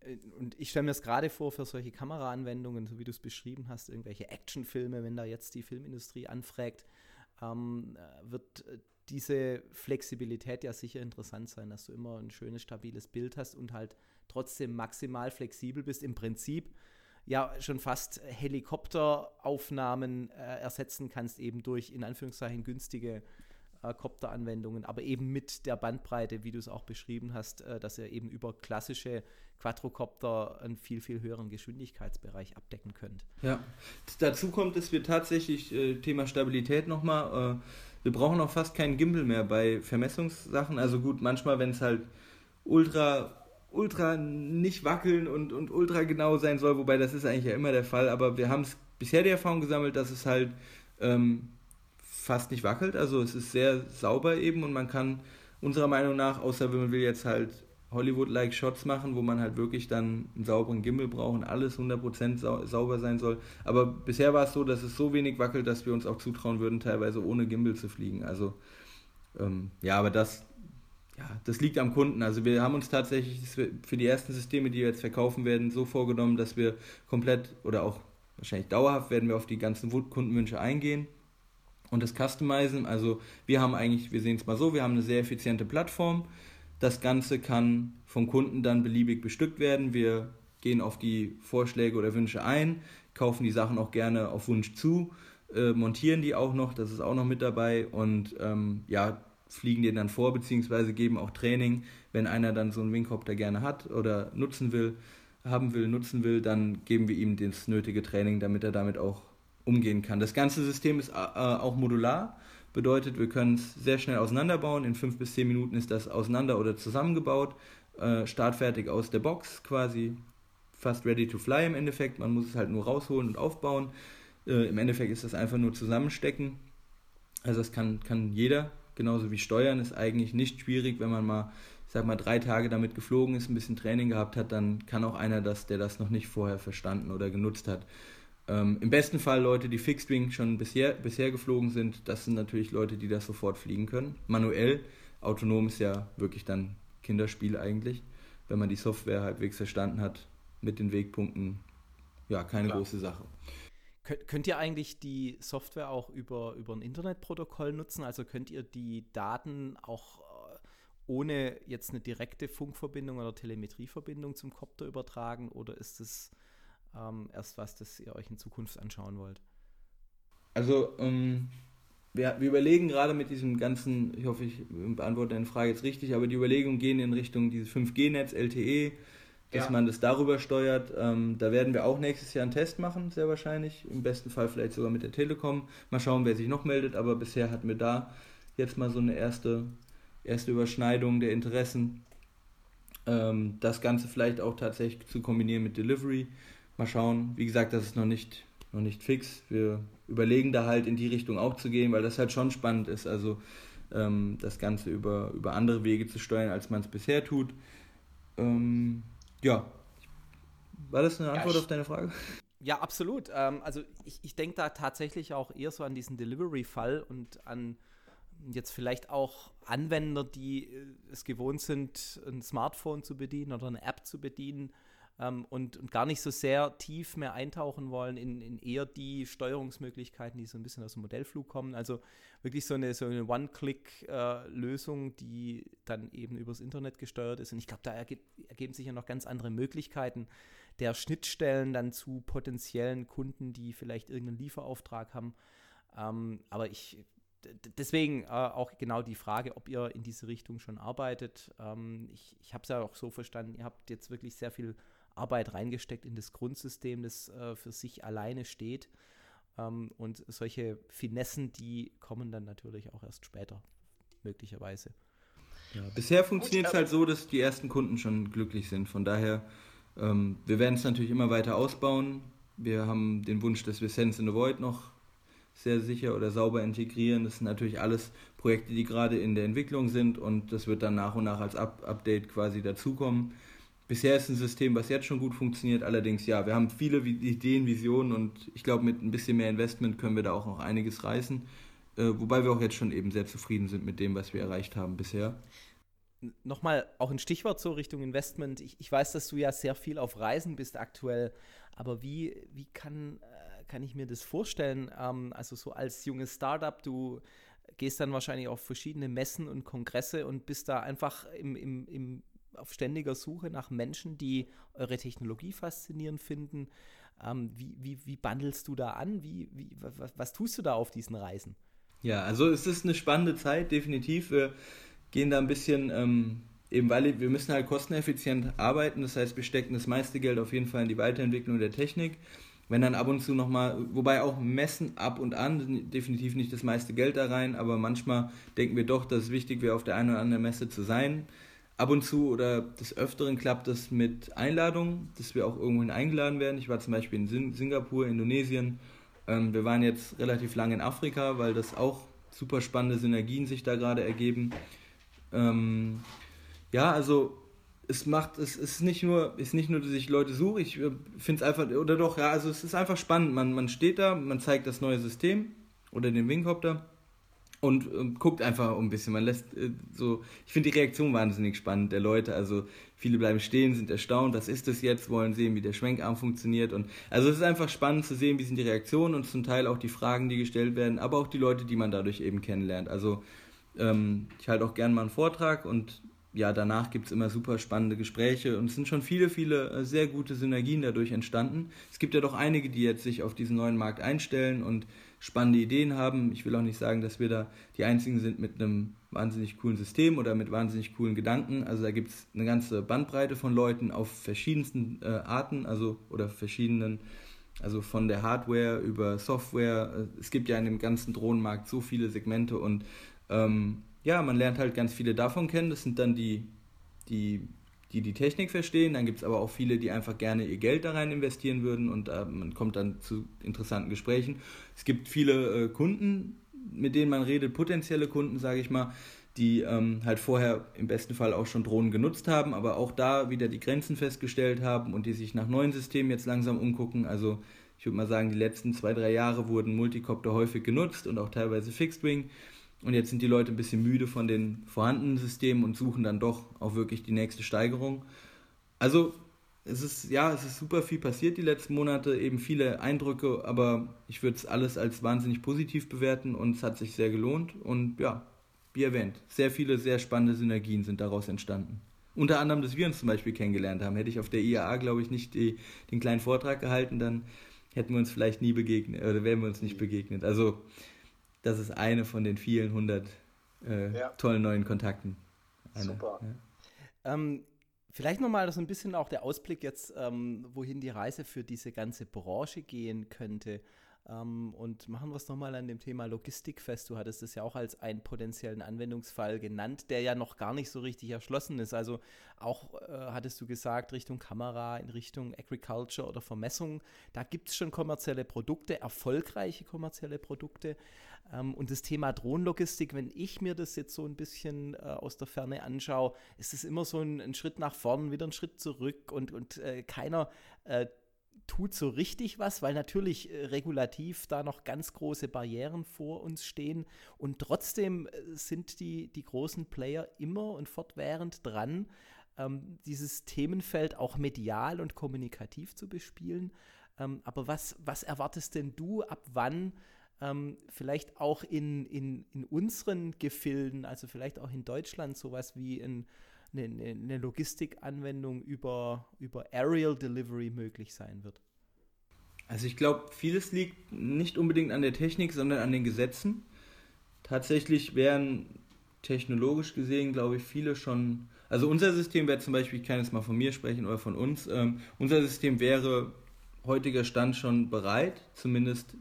Äh, und ich stelle mir das gerade vor für solche Kameraanwendungen, so wie du es beschrieben hast, irgendwelche Actionfilme, wenn da jetzt die Filmindustrie anfragt, ähm, äh, wird äh, diese Flexibilität ja sicher interessant sein, dass du immer ein schönes, stabiles Bild hast und halt trotzdem maximal flexibel bist. Im Prinzip ja schon fast Helikopteraufnahmen äh, ersetzen kannst, eben durch in Anführungszeichen günstige äh, Copter-Anwendungen, aber eben mit der Bandbreite, wie du es auch beschrieben hast, äh, dass ihr eben über klassische Quadrocopter einen viel, viel höheren Geschwindigkeitsbereich abdecken könnt. Ja, dazu kommt, dass wir tatsächlich äh, Thema Stabilität nochmal, äh, wir brauchen auch fast keinen Gimbal mehr bei Vermessungssachen. Also gut, manchmal, wenn es halt ultra ultra nicht wackeln und, und ultra genau sein soll, wobei das ist eigentlich ja immer der Fall, aber wir haben es bisher die Erfahrung gesammelt, dass es halt ähm, fast nicht wackelt. Also es ist sehr sauber eben und man kann unserer Meinung nach, außer wenn man will jetzt halt Hollywood-like Shots machen, wo man halt wirklich dann einen sauberen Gimbal braucht und alles 100% sau sauber sein soll. Aber bisher war es so, dass es so wenig wackelt, dass wir uns auch zutrauen würden, teilweise ohne Gimbal zu fliegen. Also ähm, ja, aber das, ja, das liegt am Kunden. Also wir haben uns tatsächlich für die ersten Systeme, die wir jetzt verkaufen werden, so vorgenommen, dass wir komplett oder auch wahrscheinlich dauerhaft werden wir auf die ganzen Kundenwünsche eingehen und das Customizen. Also wir haben eigentlich, wir sehen es mal so, wir haben eine sehr effiziente Plattform. Das Ganze kann vom Kunden dann beliebig bestückt werden. Wir gehen auf die Vorschläge oder Wünsche ein, kaufen die Sachen auch gerne auf Wunsch zu, äh, montieren die auch noch, das ist auch noch mit dabei und ähm, ja, fliegen die dann vor, beziehungsweise geben auch Training, wenn einer dann so einen Wingcopter gerne hat oder nutzen will, haben will, nutzen will, dann geben wir ihm das nötige Training, damit er damit auch umgehen kann. Das ganze System ist äh, auch modular, bedeutet, wir können es sehr schnell auseinanderbauen. In fünf bis zehn Minuten ist das auseinander oder zusammengebaut, äh, startfertig aus der Box, quasi fast ready to fly im Endeffekt. Man muss es halt nur rausholen und aufbauen. Äh, Im Endeffekt ist das einfach nur zusammenstecken. Also das kann, kann jeder, genauso wie Steuern ist eigentlich nicht schwierig, wenn man mal ich sag mal, drei Tage damit geflogen ist, ein bisschen Training gehabt hat, dann kann auch einer das, der das noch nicht vorher verstanden oder genutzt hat. Ähm, Im besten Fall Leute, die Fixed Wing schon bisher, bisher geflogen sind, das sind natürlich Leute, die das sofort fliegen können. Manuell, autonom ist ja wirklich dann Kinderspiel eigentlich. Wenn man die Software halbwegs verstanden hat, mit den Wegpunkten, ja, keine Klar. große Sache. Könnt ihr eigentlich die Software auch über, über ein Internetprotokoll nutzen? Also könnt ihr die Daten auch ohne jetzt eine direkte Funkverbindung oder Telemetrieverbindung zum Kopter übertragen oder ist es ähm, erst was, das ihr euch in Zukunft anschauen wollt? Also, ähm, wir, wir, überlegen gerade mit diesem ganzen, ich hoffe, ich beantworte deine Frage jetzt richtig, aber die Überlegungen gehen in Richtung dieses 5G-Netz, LTE, dass ja. man das darüber steuert. Ähm, da werden wir auch nächstes Jahr einen Test machen, sehr wahrscheinlich. Im besten Fall vielleicht sogar mit der Telekom. Mal schauen, wer sich noch meldet, aber bisher hatten wir da jetzt mal so eine erste erste Überschneidung der Interessen. Ähm, das Ganze vielleicht auch tatsächlich zu kombinieren mit Delivery. Mal schauen. Wie gesagt, das ist noch nicht, noch nicht fix. Wir überlegen da halt in die Richtung auch zu gehen, weil das halt schon spannend ist. Also ähm, das Ganze über, über andere Wege zu steuern, als man es bisher tut. Ähm, ja. War das eine Antwort ja, auf deine Frage? Ja, absolut. Ähm, also ich, ich denke da tatsächlich auch eher so an diesen Delivery-Fall und an jetzt vielleicht auch Anwender, die äh, es gewohnt sind, ein Smartphone zu bedienen oder eine App zu bedienen ähm, und, und, gar nicht so sehr tief mehr eintauchen wollen in, in, eher die Steuerungsmöglichkeiten, die so ein bisschen aus dem Modellflug kommen. Also wirklich so eine, so eine One-Click-Lösung, äh, die dann eben übers Internet gesteuert ist. Und ich glaube, da erge ergeben sich ja noch ganz andere Möglichkeiten der Schnittstellen dann zu potenziellen Kunden, die vielleicht irgendeinen Lieferauftrag haben. Ähm, aber ich deswegen äh, auch genau die Frage, ob ihr in diese Richtung schon arbeitet. Ähm, ich ich habe es ja auch so verstanden, ihr habt jetzt wirklich sehr viel Arbeit reingesteckt in das Grundsystem, das äh, für sich alleine steht. Ähm, und solche Finessen, die kommen dann natürlich auch erst später, möglicherweise. Ja, bisher funktioniert es halt so, dass die ersten Kunden schon glücklich sind. Von daher, ähm, wir werden es natürlich immer weiter ausbauen. Wir haben den Wunsch, dass wir Sense in the Void noch sehr sicher oder sauber integrieren. Das sind natürlich alles Projekte, die gerade in der Entwicklung sind und das wird dann nach und nach als Up Update quasi dazukommen. Bisher ist ein System, was jetzt schon gut funktioniert, allerdings ja, wir haben viele Ideen, Visionen und ich glaube, mit ein bisschen mehr Investment können wir da auch noch einiges reißen. Äh, wobei wir auch jetzt schon eben sehr zufrieden sind mit dem, was wir erreicht haben bisher. Nochmal auch ein Stichwort zur Richtung Investment. Ich, ich, weiß, dass du ja sehr viel auf Reisen bist aktuell, aber wie, wie kann äh, kann ich mir das vorstellen? Ähm, also so als junges Startup, du gehst dann wahrscheinlich auf verschiedene Messen und Kongresse und bist da einfach im, im, im, auf ständiger Suche nach Menschen, die eure Technologie faszinierend finden. Ähm, wie, wie, wie bandelst du da an? Wie, wie, was, was tust du da auf diesen Reisen? Ja, also es ist eine spannende Zeit, definitiv. Wir gehen da ein bisschen, ähm, eben weil wir müssen halt kosteneffizient arbeiten. Das heißt, wir stecken das meiste Geld auf jeden Fall in die Weiterentwicklung der Technik wenn dann ab und zu nochmal, wobei auch Messen ab und an, definitiv nicht das meiste Geld da rein, aber manchmal denken wir doch, dass es wichtig wäre, auf der einen oder anderen Messe zu sein. Ab und zu oder des Öfteren klappt das mit Einladungen, dass wir auch irgendwohin eingeladen werden. Ich war zum Beispiel in Singapur, Indonesien. Ähm, wir waren jetzt relativ lange in Afrika, weil das auch super spannende Synergien sich da gerade ergeben. Ähm, ja, also es macht, es ist nicht nur, ist nicht nur, dass ich Leute suche, ich äh, finde es einfach, oder doch, ja, also es ist einfach spannend. Man, man steht da, man zeigt das neue System oder den Wingcopter und äh, guckt einfach ein bisschen. Man lässt äh, so, ich finde die Reaktion wahnsinnig spannend der Leute. Also viele bleiben stehen, sind erstaunt, was ist das jetzt, wollen sehen, wie der Schwenkarm funktioniert. Und also es ist einfach spannend zu sehen, wie sind die Reaktionen und zum Teil auch die Fragen, die gestellt werden, aber auch die Leute, die man dadurch eben kennenlernt. Also ähm, ich halte auch gerne mal einen Vortrag und ja, danach gibt es immer super spannende Gespräche und es sind schon viele, viele äh, sehr gute Synergien dadurch entstanden. Es gibt ja doch einige, die jetzt sich auf diesen neuen Markt einstellen und spannende Ideen haben. Ich will auch nicht sagen, dass wir da die Einzigen sind mit einem wahnsinnig coolen System oder mit wahnsinnig coolen Gedanken. Also da gibt es eine ganze Bandbreite von Leuten auf verschiedensten äh, Arten, also oder verschiedenen, also von der Hardware über Software. Äh, es gibt ja in dem ganzen Drohnenmarkt so viele Segmente und ähm, ja, man lernt halt ganz viele davon kennen. Das sind dann die, die die die Technik verstehen. Dann gibt es aber auch viele, die einfach gerne ihr Geld da rein investieren würden und äh, man kommt dann zu interessanten Gesprächen. Es gibt viele äh, Kunden, mit denen man redet, potenzielle Kunden, sage ich mal, die ähm, halt vorher im besten Fall auch schon Drohnen genutzt haben, aber auch da wieder die Grenzen festgestellt haben und die sich nach neuen Systemen jetzt langsam umgucken. Also ich würde mal sagen, die letzten zwei, drei Jahre wurden Multicopter häufig genutzt und auch teilweise Fixed Wing. Und jetzt sind die Leute ein bisschen müde von den vorhandenen Systemen und suchen dann doch auch wirklich die nächste Steigerung. Also es ist, ja, es ist super viel passiert die letzten Monate, eben viele Eindrücke, aber ich würde es alles als wahnsinnig positiv bewerten und es hat sich sehr gelohnt. Und ja, wie erwähnt, sehr viele sehr spannende Synergien sind daraus entstanden. Unter anderem, dass wir uns zum Beispiel kennengelernt haben. Hätte ich auf der IAA, glaube ich, nicht die, den kleinen Vortrag gehalten, dann hätten wir uns vielleicht nie begegnet oder wären wir uns nicht begegnet. Also das ist eine von den vielen hundert äh, ja. tollen neuen Kontakten. Eine, Super. Ja. Ähm, vielleicht nochmal so ein bisschen auch der Ausblick jetzt, ähm, wohin die Reise für diese ganze Branche gehen könnte. Ähm, und machen wir es nochmal an dem Thema Logistik fest. Du hattest es ja auch als einen potenziellen Anwendungsfall genannt, der ja noch gar nicht so richtig erschlossen ist. Also auch äh, hattest du gesagt, Richtung Kamera, in Richtung Agriculture oder Vermessung, da gibt es schon kommerzielle Produkte, erfolgreiche kommerzielle Produkte. Ähm, und das Thema Drohnenlogistik, wenn ich mir das jetzt so ein bisschen äh, aus der Ferne anschaue, ist es immer so ein, ein, Schritt nach vorn, wieder ein Schritt zurück und, und äh, keiner äh, tut so richtig was, weil natürlich äh, regulativ da noch ganz große Barrieren vor uns stehen. Und trotzdem äh, sind die, die großen Player immer und fortwährend dran, ähm, dieses Themenfeld auch medial und kommunikativ zu bespielen. Ähm, aber was, was erwartest denn du, ab wann ähm, vielleicht auch in, in, in unseren Gefilden, also vielleicht auch in Deutschland, sowas wie ein, eine, eine Logistikanwendung über, über Aerial Delivery möglich sein wird? Also ich glaube, vieles liegt nicht unbedingt an der Technik, sondern an den Gesetzen. Tatsächlich wären technologisch gesehen, glaube ich, viele schon. Also unser System wäre zum Beispiel, ich kann jetzt mal von mir sprechen oder von uns, ähm, unser System wäre heutiger Stand schon bereit, zumindest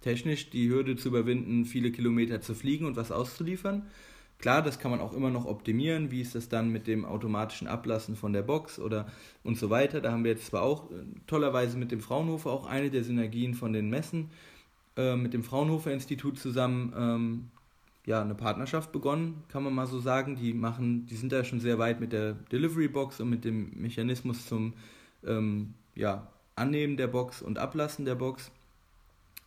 technisch die Hürde zu überwinden, viele Kilometer zu fliegen und was auszuliefern. Klar, das kann man auch immer noch optimieren. Wie ist das dann mit dem automatischen Ablassen von der Box oder und so weiter? Da haben wir jetzt zwar auch äh, tollerweise mit dem Fraunhofer auch eine der Synergien von den Messen äh, mit dem Fraunhofer Institut zusammen ähm, ja eine Partnerschaft begonnen, kann man mal so sagen. Die machen, die sind da schon sehr weit mit der Delivery Box und mit dem Mechanismus zum ähm, ja, Annehmen der Box und Ablassen der Box.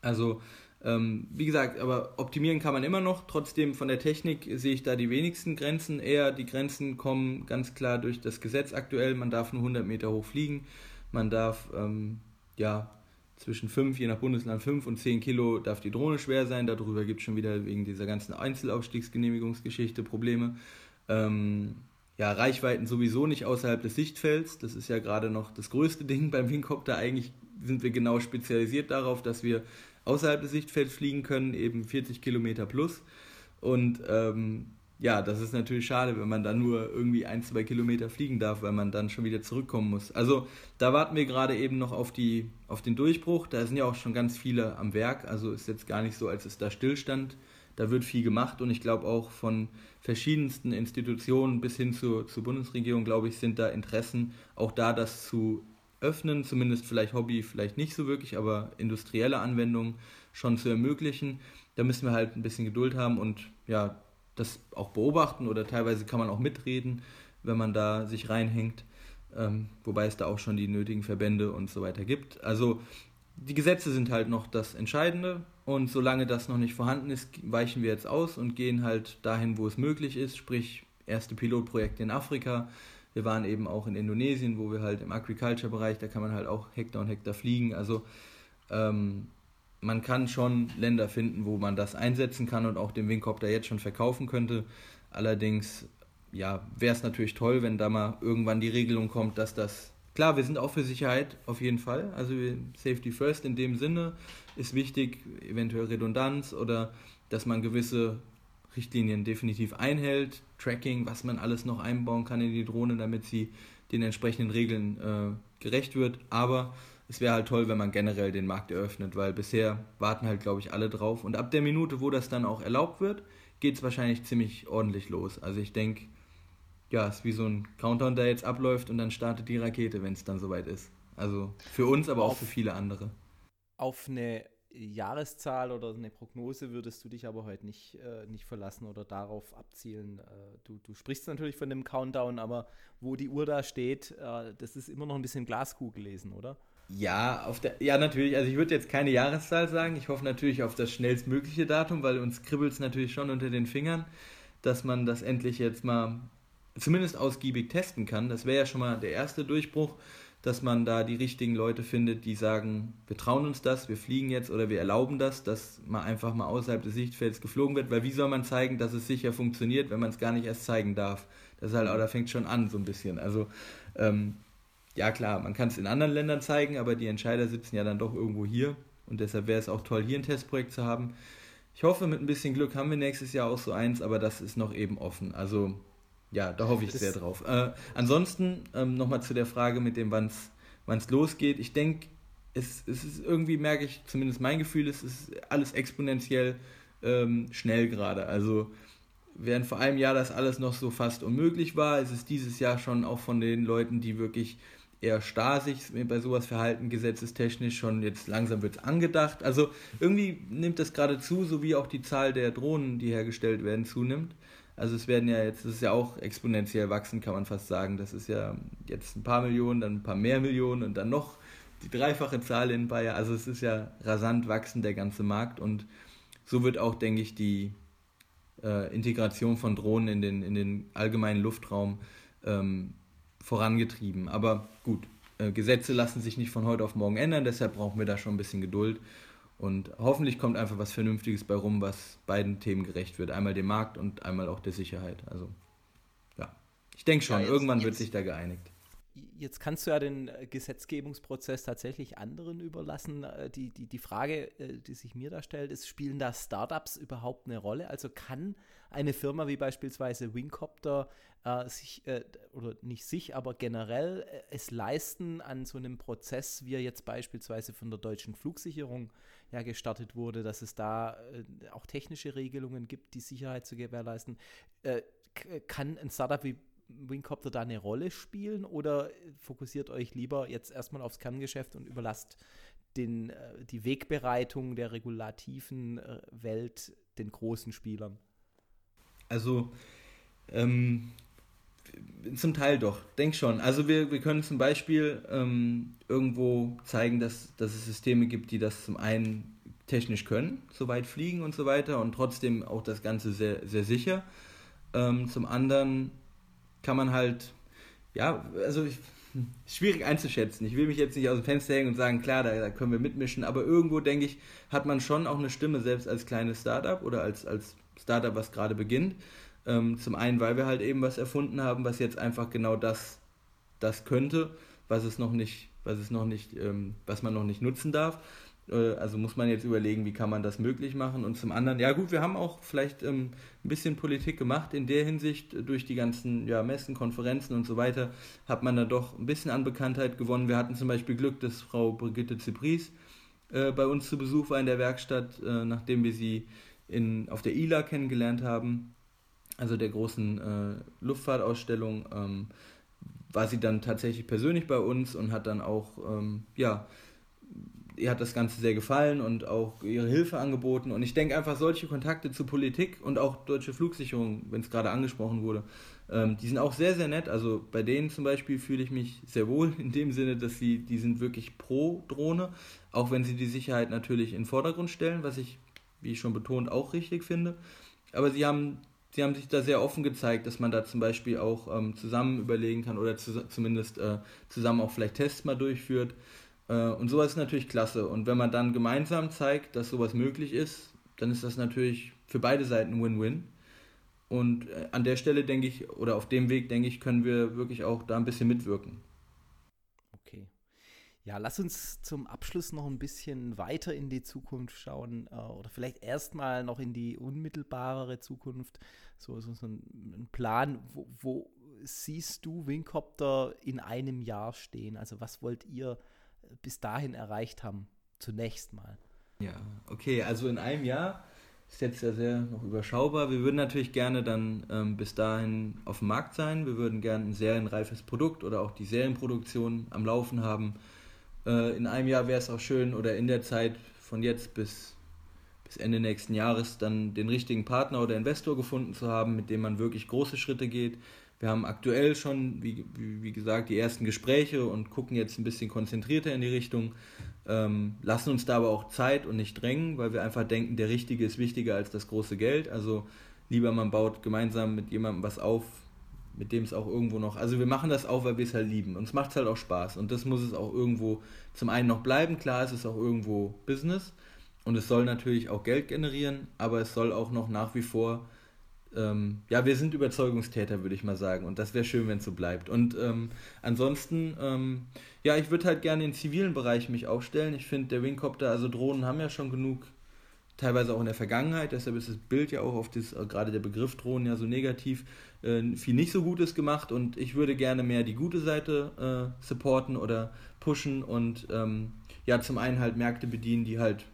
Also ähm, wie gesagt, aber optimieren kann man immer noch. Trotzdem von der Technik sehe ich da die wenigsten Grenzen. Eher die Grenzen kommen ganz klar durch das Gesetz aktuell. Man darf nur 100 Meter hoch fliegen. Man darf ähm, ja zwischen 5, je nach Bundesland 5 und 10 Kilo darf die Drohne schwer sein. Darüber gibt es schon wieder wegen dieser ganzen Einzelaufstiegsgenehmigungsgeschichte Probleme. Ähm, ja, Reichweiten sowieso nicht außerhalb des Sichtfelds. Das ist ja gerade noch das größte Ding beim Wingcopter. Eigentlich sind wir genau spezialisiert darauf, dass wir außerhalb des Sichtfelds fliegen können, eben 40 Kilometer plus. Und ähm, ja, das ist natürlich schade, wenn man dann nur irgendwie ein, zwei Kilometer fliegen darf, weil man dann schon wieder zurückkommen muss. Also da warten wir gerade eben noch auf, die, auf den Durchbruch. Da sind ja auch schon ganz viele am Werk. Also ist jetzt gar nicht so, als es da stillstand. Da wird viel gemacht und ich glaube auch von verschiedensten Institutionen bis hin zur, zur Bundesregierung, glaube ich, sind da Interessen, auch da das zu öffnen, zumindest vielleicht Hobby, vielleicht nicht so wirklich, aber industrielle Anwendungen schon zu ermöglichen. Da müssen wir halt ein bisschen Geduld haben und ja, das auch beobachten oder teilweise kann man auch mitreden, wenn man da sich reinhängt, ähm, wobei es da auch schon die nötigen Verbände und so weiter gibt. Also die Gesetze sind halt noch das Entscheidende und solange das noch nicht vorhanden ist, weichen wir jetzt aus und gehen halt dahin, wo es möglich ist, sprich erste Pilotprojekte in Afrika. Wir waren eben auch in Indonesien, wo wir halt im Agriculture-Bereich, da kann man halt auch Hektar und Hektar fliegen. Also ähm, man kann schon Länder finden, wo man das einsetzen kann und auch den Wingcopter jetzt schon verkaufen könnte. Allerdings, ja, wäre es natürlich toll, wenn da mal irgendwann die Regelung kommt, dass das Klar, wir sind auch für Sicherheit auf jeden Fall. Also Safety First in dem Sinne ist wichtig, eventuell Redundanz oder dass man gewisse Richtlinien definitiv einhält, Tracking, was man alles noch einbauen kann in die Drohne, damit sie den entsprechenden Regeln äh, gerecht wird. Aber es wäre halt toll, wenn man generell den Markt eröffnet, weil bisher warten halt, glaube ich, alle drauf. Und ab der Minute, wo das dann auch erlaubt wird, geht es wahrscheinlich ziemlich ordentlich los. Also ich denke, ja, es ist wie so ein Countdown, der jetzt abläuft und dann startet die Rakete, wenn es dann soweit ist. Also für uns, aber auch für viele andere. Auf eine Jahreszahl oder eine Prognose würdest du dich aber heute nicht, äh, nicht verlassen oder darauf abzielen. Äh, du, du sprichst natürlich von dem Countdown, aber wo die Uhr da steht, äh, das ist immer noch ein bisschen Glaskugel lesen, oder? Ja, auf der, ja, natürlich. Also ich würde jetzt keine Jahreszahl sagen. Ich hoffe natürlich auf das schnellstmögliche Datum, weil uns kribbelt es natürlich schon unter den Fingern, dass man das endlich jetzt mal zumindest ausgiebig testen kann. Das wäre ja schon mal der erste Durchbruch, dass man da die richtigen Leute findet, die sagen, wir trauen uns das, wir fliegen jetzt oder wir erlauben das, dass man einfach mal außerhalb des Sichtfelds geflogen wird, weil wie soll man zeigen, dass es sicher funktioniert, wenn man es gar nicht erst zeigen darf? Das ist halt, da fängt schon an so ein bisschen. Also ähm, ja klar, man kann es in anderen Ländern zeigen, aber die Entscheider sitzen ja dann doch irgendwo hier und deshalb wäre es auch toll, hier ein Testprojekt zu haben. Ich hoffe, mit ein bisschen Glück haben wir nächstes Jahr auch so eins, aber das ist noch eben offen. Also ja, da hoffe ich das sehr drauf. Äh, ansonsten ähm, nochmal zu der Frage mit dem, wann es losgeht. Ich denke, es, es ist irgendwie, merke ich, zumindest mein Gefühl, es ist alles exponentiell ähm, schnell gerade. Also während vor einem Jahr das alles noch so fast unmöglich war, ist es dieses Jahr schon auch von den Leuten, die wirklich eher starr sich bei sowas verhalten, gesetzestechnisch schon jetzt langsam wird es angedacht. Also irgendwie nimmt das gerade zu, so wie auch die Zahl der Drohnen, die hergestellt werden, zunimmt. Also es werden ja jetzt, das ist ja auch exponentiell wachsen, kann man fast sagen. Das ist ja jetzt ein paar Millionen, dann ein paar mehr Millionen und dann noch die dreifache Zahl in Bayern. Also es ist ja rasant wachsend, der ganze Markt. Und so wird auch, denke ich, die äh, Integration von Drohnen in den, in den allgemeinen Luftraum ähm, vorangetrieben. Aber gut, äh, Gesetze lassen sich nicht von heute auf morgen ändern, deshalb brauchen wir da schon ein bisschen Geduld. Und hoffentlich kommt einfach was Vernünftiges bei rum, was beiden Themen gerecht wird. Einmal dem Markt und einmal auch der Sicherheit. Also, ja. Ich denke schon, ja, jetzt, irgendwann jetzt, wird sich da geeinigt. Jetzt kannst du ja den äh, Gesetzgebungsprozess tatsächlich anderen überlassen. Äh, die, die, die Frage, äh, die sich mir da stellt, ist, spielen da Startups überhaupt eine Rolle? Also kann eine Firma wie beispielsweise Wingcopter äh, sich, äh, oder nicht sich, aber generell äh, es leisten, an so einem Prozess, wie er jetzt beispielsweise von der deutschen Flugsicherung ja gestartet wurde, dass es da äh, auch technische Regelungen gibt, die Sicherheit zu gewährleisten. Äh, kann ein Startup wie Wingcopter da eine Rolle spielen oder fokussiert euch lieber jetzt erstmal aufs Kerngeschäft und überlasst den, äh, die Wegbereitung der regulativen äh, Welt den großen Spielern? Also ähm, zum Teil doch, denk schon. Also wir, wir können zum Beispiel ähm, irgendwo zeigen, dass, dass es Systeme gibt, die das zum einen technisch können, so weit fliegen und so weiter und trotzdem auch das Ganze sehr, sehr sicher. Ähm, zum anderen kann man halt, ja, also ich, schwierig einzuschätzen. Ich will mich jetzt nicht aus dem Fenster hängen und sagen, klar, da, da können wir mitmischen, aber irgendwo denke ich, hat man schon auch eine Stimme, selbst als kleines Startup oder als, als Startup, was gerade beginnt ähm, zum einen, weil wir halt eben was erfunden haben, was jetzt einfach genau das, das könnte, was es noch nicht, was es noch nicht, ähm, was man noch nicht nutzen darf. Äh, also muss man jetzt überlegen, wie kann man das möglich machen. Und zum anderen, ja gut, wir haben auch vielleicht ähm, ein bisschen Politik gemacht in der Hinsicht, durch die ganzen ja, Messen, Konferenzen und so weiter, hat man da doch ein bisschen an Bekanntheit gewonnen. Wir hatten zum Beispiel Glück, dass Frau Brigitte Zipries äh, bei uns zu Besuch war in der Werkstatt, äh, nachdem wir sie in, auf der ILA kennengelernt haben also der großen äh, Luftfahrtausstellung, ähm, war sie dann tatsächlich persönlich bei uns und hat dann auch, ähm, ja, ihr hat das Ganze sehr gefallen und auch ihre Hilfe angeboten. Und ich denke einfach, solche Kontakte zu Politik und auch deutsche Flugsicherung, wenn es gerade angesprochen wurde, ähm, die sind auch sehr, sehr nett. Also bei denen zum Beispiel fühle ich mich sehr wohl in dem Sinne, dass sie, die sind wirklich pro Drohne, auch wenn sie die Sicherheit natürlich in den Vordergrund stellen, was ich, wie schon betont, auch richtig finde. Aber sie haben sie haben sich da sehr offen gezeigt, dass man da zum Beispiel auch ähm, zusammen überlegen kann oder zu, zumindest äh, zusammen auch vielleicht Tests mal durchführt. Äh, und sowas ist natürlich klasse. Und wenn man dann gemeinsam zeigt, dass sowas möglich ist, dann ist das natürlich für beide Seiten Win-Win. Und äh, an der Stelle denke ich, oder auf dem Weg denke ich, können wir wirklich auch da ein bisschen mitwirken. Ja, lass uns zum Abschluss noch ein bisschen weiter in die Zukunft schauen äh, oder vielleicht erstmal noch in die unmittelbarere Zukunft. So, so, so ein, ein, Plan, wo, wo, siehst du Wingcopter in einem Jahr stehen? Also was wollt ihr bis dahin erreicht haben? Zunächst mal. Ja, okay, also in einem Jahr ist jetzt ja sehr noch überschaubar. Wir würden natürlich gerne dann ähm, bis dahin auf dem Markt sein. Wir würden gerne ein serienreifes Produkt oder auch die Serienproduktion am Laufen haben äh, in einem Jahr wäre es auch schön oder in der Zeit von jetzt bis, bis Ende nächsten Jahres dann den richtigen Partner oder Investor gefunden zu haben, mit dem man wirklich große Schritte geht. Wir haben aktuell schon, wie, wie, gesagt, die ersten Gespräche und gucken jetzt ein bisschen konzentrierter in die Richtung. Ähm, lassen uns da aber auch Zeit und nicht drängen, weil wir einfach denken, der Richtige ist wichtiger als das große Geld. Also lieber man baut gemeinsam mit jemandem was auf, mit dem es auch irgendwo noch, also wir machen das auch, weil wir es halt lieben. Uns macht es halt auch Spaß und das muss es auch irgendwo zum einen noch bleiben. Klar, es ist auch irgendwo Business und es soll natürlich auch Geld generieren, aber es soll auch noch nach wie vor, ähm, ja, wir sind Überzeugungstäter, würde ich mal sagen und das wäre schön, wenn es so bleibt. Und ähm, ansonsten, ähm, ja, ich würde halt gerne den zivilen Bereich mich aufstellen. Ich finde, der Wingcopter, also Drohnen haben ja schon genug teilweise auch in der Vergangenheit, deshalb ist das Bild ja auch auf das, äh, gerade der Begriff Drohnen ja so negativ, äh, viel nicht so Gutes gemacht. Und ich würde gerne mehr die gute Seite äh, supporten oder pushen und ähm, ja, zum einen halt Märkte bedienen, die halt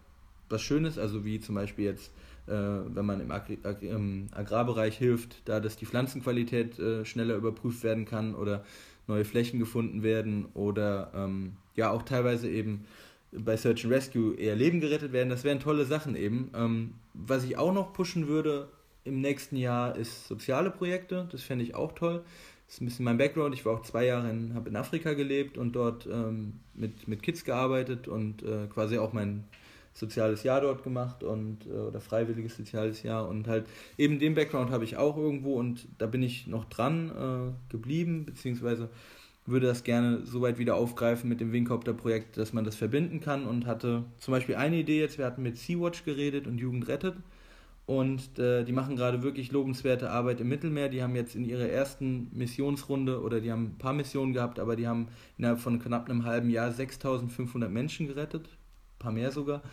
was Schönes, also wie zum Beispiel jetzt, äh, wenn man im, Agri im, Agrarbereich hilft, da dass die Pflanzenqualität äh, schneller überprüft werden kann oder neue Flächen gefunden werden oder ähm, ja auch teilweise eben bei Search and Rescue eher Leben gerettet werden. Das wären tolle Sachen eben. Ähm, was ich auch noch pushen würde im nächsten Jahr ist soziale Projekte. Das fände ich auch toll. Das ist ein bisschen mein Background. Ich war auch zwei Jahre in, in Afrika gelebt und dort ähm, mit, mit Kids gearbeitet und äh, quasi auch mein soziales Jahr dort gemacht und äh, oder freiwilliges soziales Jahr und halt eben den Background habe ich auch irgendwo und da bin ich noch dran äh, geblieben beziehungsweise würde das gerne so weit wieder aufgreifen mit dem Wingcopter-Projekt, dass man das verbinden kann und hatte zum Beispiel eine Idee jetzt, wir hatten mit Sea-Watch geredet und Jugend rettet und äh, die machen gerade wirklich lobenswerte Arbeit im Mittelmeer. Die haben jetzt in ihrer ersten Missionsrunde oder die haben ein paar Missionen gehabt, aber die haben innerhalb von knapp einem halben Jahr 6500 Menschen gerettet, ein paar mehr sogar.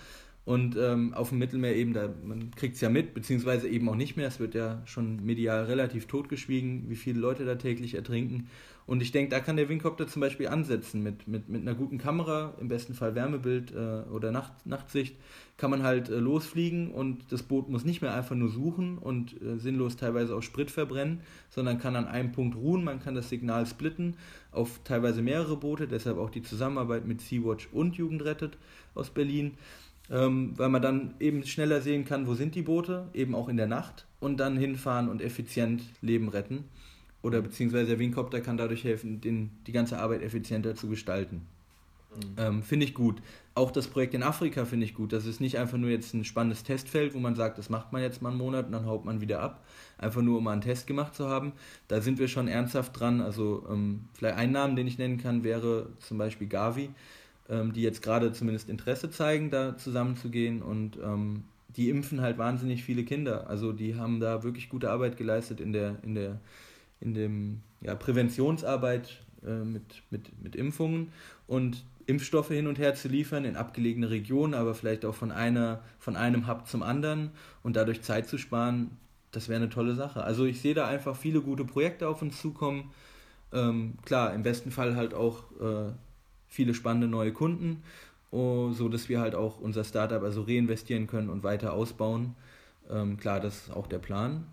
Und ähm, auf dem Mittelmeer eben, da, man kriegt es ja mit, beziehungsweise eben auch nicht mehr. Es wird ja schon medial relativ totgeschwiegen, wie viele Leute da täglich ertrinken. Und ich denke, da kann der Wingcopter zum Beispiel ansetzen. Mit, mit, mit einer guten Kamera, im besten Fall Wärmebild äh, oder Nacht, Nachtsicht, kann man halt äh, losfliegen und das Boot muss nicht mehr einfach nur suchen und äh, sinnlos teilweise auch Sprit verbrennen, sondern kann an einem Punkt ruhen, man kann das Signal splitten auf teilweise mehrere Boote, deshalb auch die Zusammenarbeit mit Sea-Watch und Jugendrettet aus Berlin. Ähm, weil man dann eben schneller sehen kann, wo sind die Boote, eben auch in der Nacht und dann hinfahren und effizient Leben retten. Oder beziehungsweise der Wingcopter kann dadurch helfen, den, die ganze Arbeit effizienter zu gestalten. Mhm. Ähm, finde ich gut. Auch das Projekt in Afrika finde ich gut. Das ist nicht einfach nur jetzt ein spannendes Testfeld, wo man sagt, das macht man jetzt mal einen Monat und dann haut man wieder ab. Einfach nur, um mal einen Test gemacht zu haben. Da sind wir schon ernsthaft dran. Also ähm, vielleicht ein Namen, den ich nennen kann, wäre zum Beispiel Gavi ähm, die jetzt gerade zumindest Interesse zeigen, da zusammenzugehen und ähm, die impfen halt wahnsinnig viele Kinder. Also die haben da wirklich gute Arbeit geleistet in der, in der, in dem ja, Präventionsarbeit äh, mit, mit, mit Impfungen und Impfstoffe hin und her zu liefern in abgelegene Regionen, aber vielleicht auch von einer, von einem Hub zum anderen und dadurch Zeit zu sparen, das wäre eine tolle Sache. Also ich sehe da einfach viele gute Projekte auf uns zukommen. Ähm, klar, im besten Fall halt auch äh, viele spannende neue Kunden, oh, so dass wir halt auch unser Startup also reinvestieren können und weiter ausbauen. Ähm, klar, das ist auch der Plan.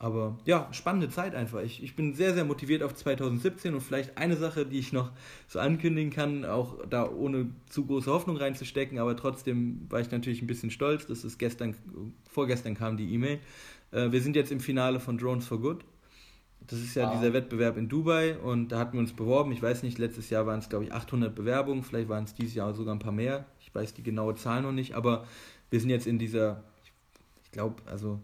Aber ja, spannende Zeit einfach. Ich, ich bin sehr, sehr motiviert auf 2017 und vielleicht eine Sache, die ich noch so ankündigen kann, auch da ohne zu große Hoffnung reinzustecken, aber trotzdem war ich natürlich ein bisschen stolz. Das ist gestern, vorgestern kam die E-Mail. Äh, wir sind jetzt im Finale von Drones for Good. Das ist ja ah. dieser Wettbewerb in Dubai und da hatten wir uns beworben. Ich weiß nicht, letztes Jahr waren es, glaube ich, 800 Bewerbungen, vielleicht waren es dieses Jahr sogar ein paar mehr. Ich weiß die genaue Zahl noch nicht, aber wir sind jetzt in dieser, ich glaube, also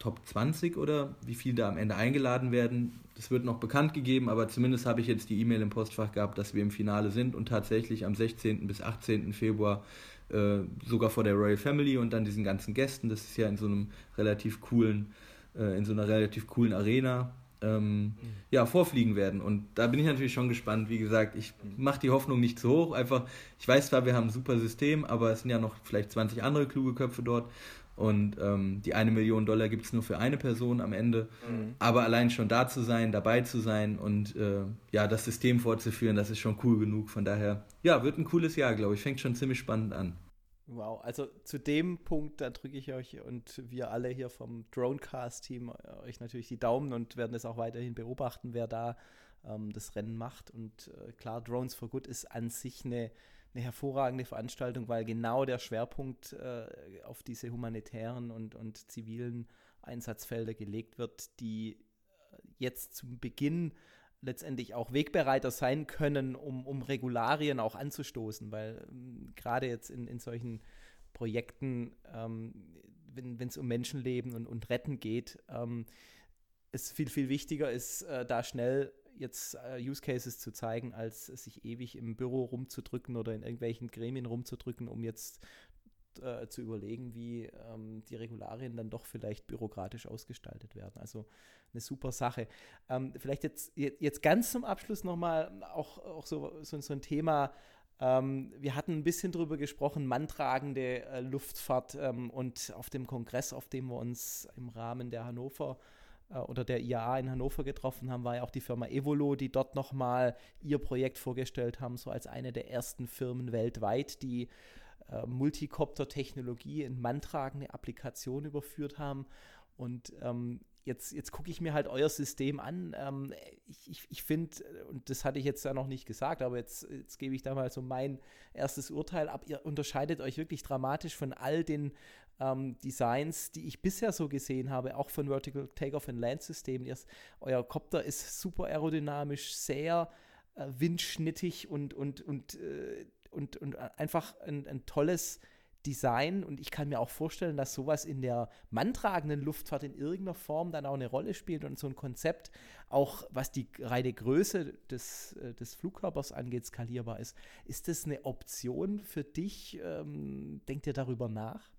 Top 20 oder wie viel da am Ende eingeladen werden. Das wird noch bekannt gegeben, aber zumindest habe ich jetzt die E-Mail im Postfach gehabt, dass wir im Finale sind und tatsächlich am 16. bis 18. Februar äh, sogar vor der Royal Family und dann diesen ganzen Gästen. Das ist ja in so einem relativ coolen, äh, in so einer relativ coolen Arena. Ähm, mhm. ja, vorfliegen werden. Und da bin ich natürlich schon gespannt. Wie gesagt, ich mache die Hoffnung nicht zu hoch. Einfach, ich weiß zwar, wir haben ein super System, aber es sind ja noch vielleicht 20 andere kluge Köpfe dort. Und ähm, die eine Million Dollar gibt es nur für eine Person am Ende. Mhm. Aber allein schon da zu sein, dabei zu sein und äh, ja, das System fortzuführen, das ist schon cool genug. Von daher, ja, wird ein cooles Jahr, glaube ich. Fängt schon ziemlich spannend an. Wow, also zu dem Punkt, da drücke ich euch und wir alle hier vom Dronecast-Team äh, euch natürlich die Daumen und werden es auch weiterhin beobachten, wer da ähm, das Rennen macht. Und äh, klar, Drones for Good ist an sich eine eine hervorragende Veranstaltung, weil genau der Schwerpunkt äh, auf diese humanitären und, und zivilen Einsatzfelder gelegt wird, die äh, jetzt zum Beginn letztendlich auch Wegbereiter sein können, um, um Regularien auch anzustoßen, weil ähm, gerade jetzt in, in solchen Projekten, ähm, wenn es um Menschenleben und, und Retten geht, ähm, es viel, viel wichtiger ist, äh, da schnell jetzt äh, Use Cases zu zeigen, als sich ewig im Büro rumzudrücken oder in irgendwelchen Gremien rumzudrücken, um jetzt äh, zu überlegen, wie ähm, die Regularien dann doch vielleicht bürokratisch ausgestaltet werden. Also eine super Sache. Ähm, vielleicht jetzt, jetzt ganz zum Abschluss nochmal auch, auch so, so, so ein Thema. Ähm, wir hatten ein bisschen drüber gesprochen, manntragende äh, Luftfahrt ähm, und auf dem Kongress, auf dem wir uns im Rahmen der Hannover äh, oder der IAA in Hannover getroffen haben, war ja auch die Firma Evolo, die dort nochmal ihr Projekt vorgestellt haben, so als eine der ersten Firmen weltweit, die äh, Multicopter-Technologie in manntragende Applikationen überführt haben. Und ähm, jetzt, jetzt gucke ich mir halt euer System an. Ähm, ich ich, ich finde, und das hatte ich jetzt ja noch nicht gesagt, aber jetzt, jetzt gebe ich da mal so mein erstes Urteil ab. Ihr unterscheidet euch wirklich dramatisch von all den ähm, Designs, die ich bisher so gesehen habe, auch von Vertical Takeoff and Land Systemen. Euer Copter ist super aerodynamisch, sehr äh, windschnittig und, und, und, äh, und, und einfach ein, ein tolles Design und ich kann mir auch vorstellen, dass sowas in der manntragenden Luftfahrt in irgendeiner Form dann auch eine Rolle spielt und so ein Konzept auch, was die reine Größe des, äh, des Flugkörpers angeht, skalierbar ist. Ist das eine Option für dich? Ähm, denkt ihr darüber nach?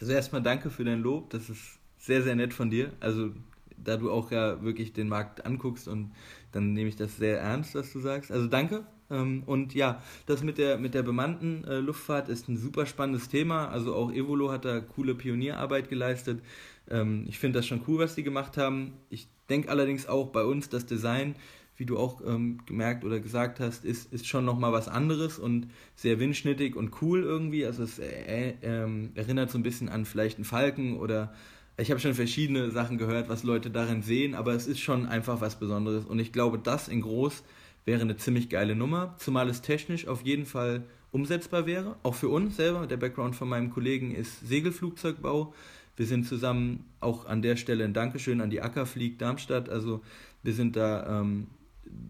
Also erstmal danke für dein Lob, das ist sehr, sehr nett von dir. Also da du auch ja wirklich den Markt anguckst und dann nehme ich das sehr ernst, was du sagst. Also danke. Ähm, und ja, das mit der, mit der bemannten äh, Luftfahrt ist ein super spannendes Thema. Also auch Evolo hat da coole Pionierarbeit geleistet. Ähm, ich finde das schon cool, was die gemacht haben. Ich denke allerdings auch bei uns, das Design wie du auch ähm, gemerkt oder gesagt hast, ist, ist schon nochmal was anderes und sehr windschnittig und cool irgendwie. Also es äh, äh, erinnert so ein bisschen an vielleicht einen Falken oder ich habe schon verschiedene Sachen gehört, was Leute darin sehen, aber es ist schon einfach was Besonderes und ich glaube, das in groß wäre eine ziemlich geile Nummer, zumal es technisch auf jeden Fall umsetzbar wäre, auch für uns selber. Der Background von meinem Kollegen ist Segelflugzeugbau. Wir sind zusammen auch an der Stelle ein Dankeschön an die Ackerflieg Darmstadt. Also wir sind da ähm,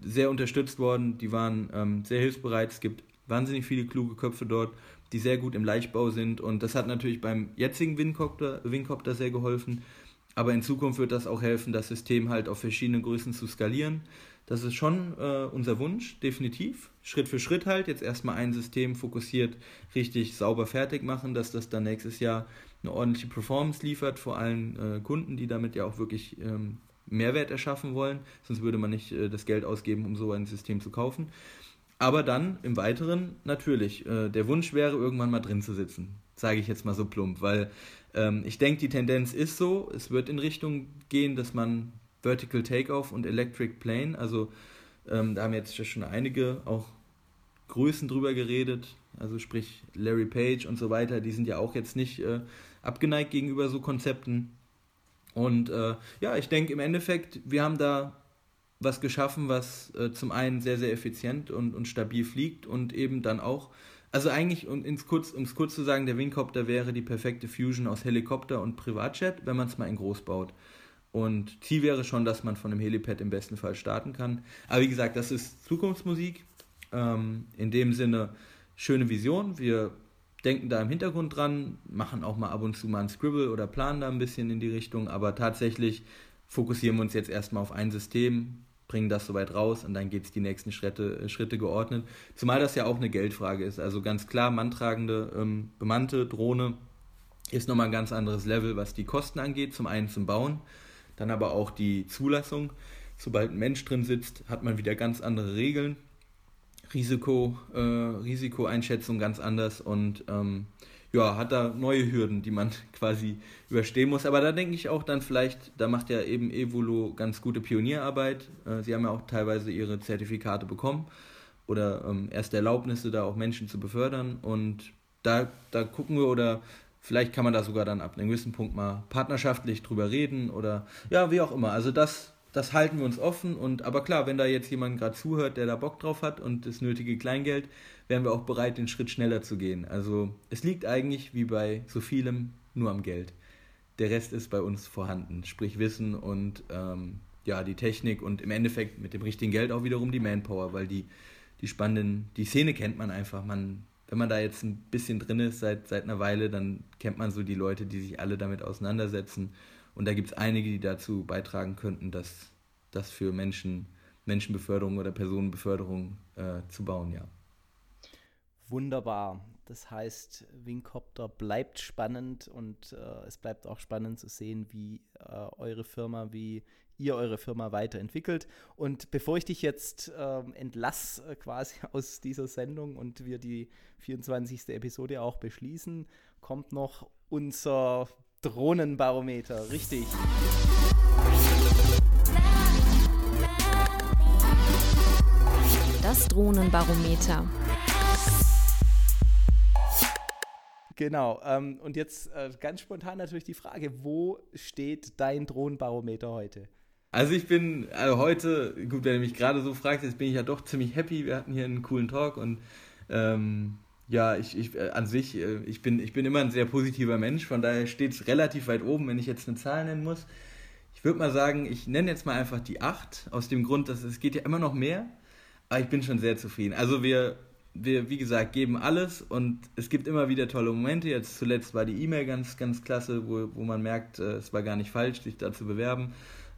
sehr unterstützt worden, die waren ähm, sehr hilfsbereit. Es gibt wahnsinnig viele kluge Köpfe dort, die sehr gut im Leichtbau sind und das hat natürlich beim jetzigen Wingcopter, Wingcopter sehr geholfen. Aber in Zukunft wird das auch helfen, das System halt auf verschiedene Größen zu skalieren. Das ist schon äh, unser Wunsch, definitiv. Schritt für Schritt halt. Jetzt erstmal ein System fokussiert, richtig sauber fertig machen, dass das dann nächstes Jahr eine ordentliche Performance liefert, vor allen äh, Kunden, die damit ja auch wirklich ähm, Mehrwert erschaffen wollen, sonst würde man nicht äh, das Geld ausgeben, um so ein System zu kaufen. Aber dann im Weiteren natürlich, äh, der Wunsch wäre, irgendwann mal drin zu sitzen, sage ich jetzt mal so plump, weil ähm, ich denke, die Tendenz ist so, es wird in Richtung gehen, dass man Vertical Takeoff und Electric Plane, also ähm, da haben jetzt schon einige auch Größen drüber geredet, also sprich Larry Page und so weiter, die sind ja auch jetzt nicht äh, abgeneigt gegenüber so Konzepten. Und äh, ja, ich denke im Endeffekt, wir haben da was geschaffen, was äh, zum einen sehr, sehr effizient und, und stabil fliegt und eben dann auch, also eigentlich, um es kurz, kurz zu sagen, der Wingcopter wäre die perfekte Fusion aus Helikopter und Privatjet, wenn man es mal in groß baut. Und Ziel wäre schon, dass man von dem Helipad im besten Fall starten kann. Aber wie gesagt, das ist Zukunftsmusik. Ähm, in dem Sinne, schöne Vision. Wir denken da im Hintergrund dran, machen auch mal ab und zu mal ein Scribble oder planen da ein bisschen in die Richtung. Aber tatsächlich fokussieren wir uns jetzt erstmal auf ein System, bringen das soweit raus und dann geht es die nächsten Schritte, äh, Schritte geordnet. Zumal das ja auch eine Geldfrage ist. Also ganz klar, manntragende, ähm, bemannte Drohne ist nochmal ein ganz anderes Level, was die Kosten angeht. Zum einen zum Bauen, dann aber auch die Zulassung. Sobald ein Mensch drin sitzt, hat man wieder ganz andere Regeln. Risiko, äh, Risikoeinschätzung ganz anders und ähm, ja, hat da neue Hürden, die man quasi überstehen muss. Aber da denke ich auch dann vielleicht, da macht ja eben Evolo ganz gute Pionierarbeit. Äh, sie haben ja auch teilweise ihre Zertifikate bekommen oder ähm, erste Erlaubnisse, da auch Menschen zu befördern. Und da, da gucken wir oder vielleicht kann man da sogar dann ab einem gewissen Punkt mal partnerschaftlich drüber reden oder ja, wie auch immer. Also das, das halten wir uns offen. Und aber klar, wenn da jetzt jemand gerade zuhört, der da Bock drauf hat und das nötige Kleingeld, wären wir auch bereit, den Schritt schneller zu gehen. Also es liegt eigentlich, wie bei so vielem, nur am Geld. Der Rest ist bei uns vorhanden, sprich Wissen und ähm, ja, die Technik und im Endeffekt mit dem richtigen Geld auch wiederum die Manpower, weil die, die spannenden, die Szene kennt man einfach. Man, wenn man da jetzt ein bisschen drin ist seit, seit einer Weile, dann kennt man so die Leute, die sich alle damit auseinandersetzen. Und da gibt es einige, die dazu beitragen könnten, dass das für Menschen, Menschenbeförderung oder Personenbeförderung äh, zu bauen, ja. Wunderbar. Das heißt, Wingcopter bleibt spannend und äh, es bleibt auch spannend zu sehen, wie äh, eure Firma, wie ihr eure Firma weiterentwickelt. Und bevor ich dich jetzt ähm, äh, quasi aus dieser Sendung und wir die 24. Episode auch beschließen, kommt noch unser Drohnenbarometer. Richtig. Das Drohnenbarometer. Genau. Ähm, und jetzt äh, ganz spontan natürlich die Frage: Wo steht dein Drohnenbarometer heute? Also ich bin also heute, gut, wenn du mich gerade so fragst, jetzt bin ich ja doch ziemlich happy. Wir hatten hier einen coolen Talk und ähm, ja, ich, ich äh, an sich, äh, ich bin, ich bin immer ein sehr positiver Mensch, von daher steht es relativ weit oben, wenn ich jetzt eine Zahl nennen muss. Ich würde mal sagen, ich nenne jetzt mal einfach die 8, aus dem Grund, dass es geht ja immer noch mehr, aber ich bin schon sehr zufrieden. Also wir wir, wie gesagt, geben alles und es gibt immer wieder tolle Momente. Jetzt zuletzt war die E-Mail ganz, ganz klasse, wo, wo man merkt, äh, es war gar nicht falsch, sich da zu bewerben.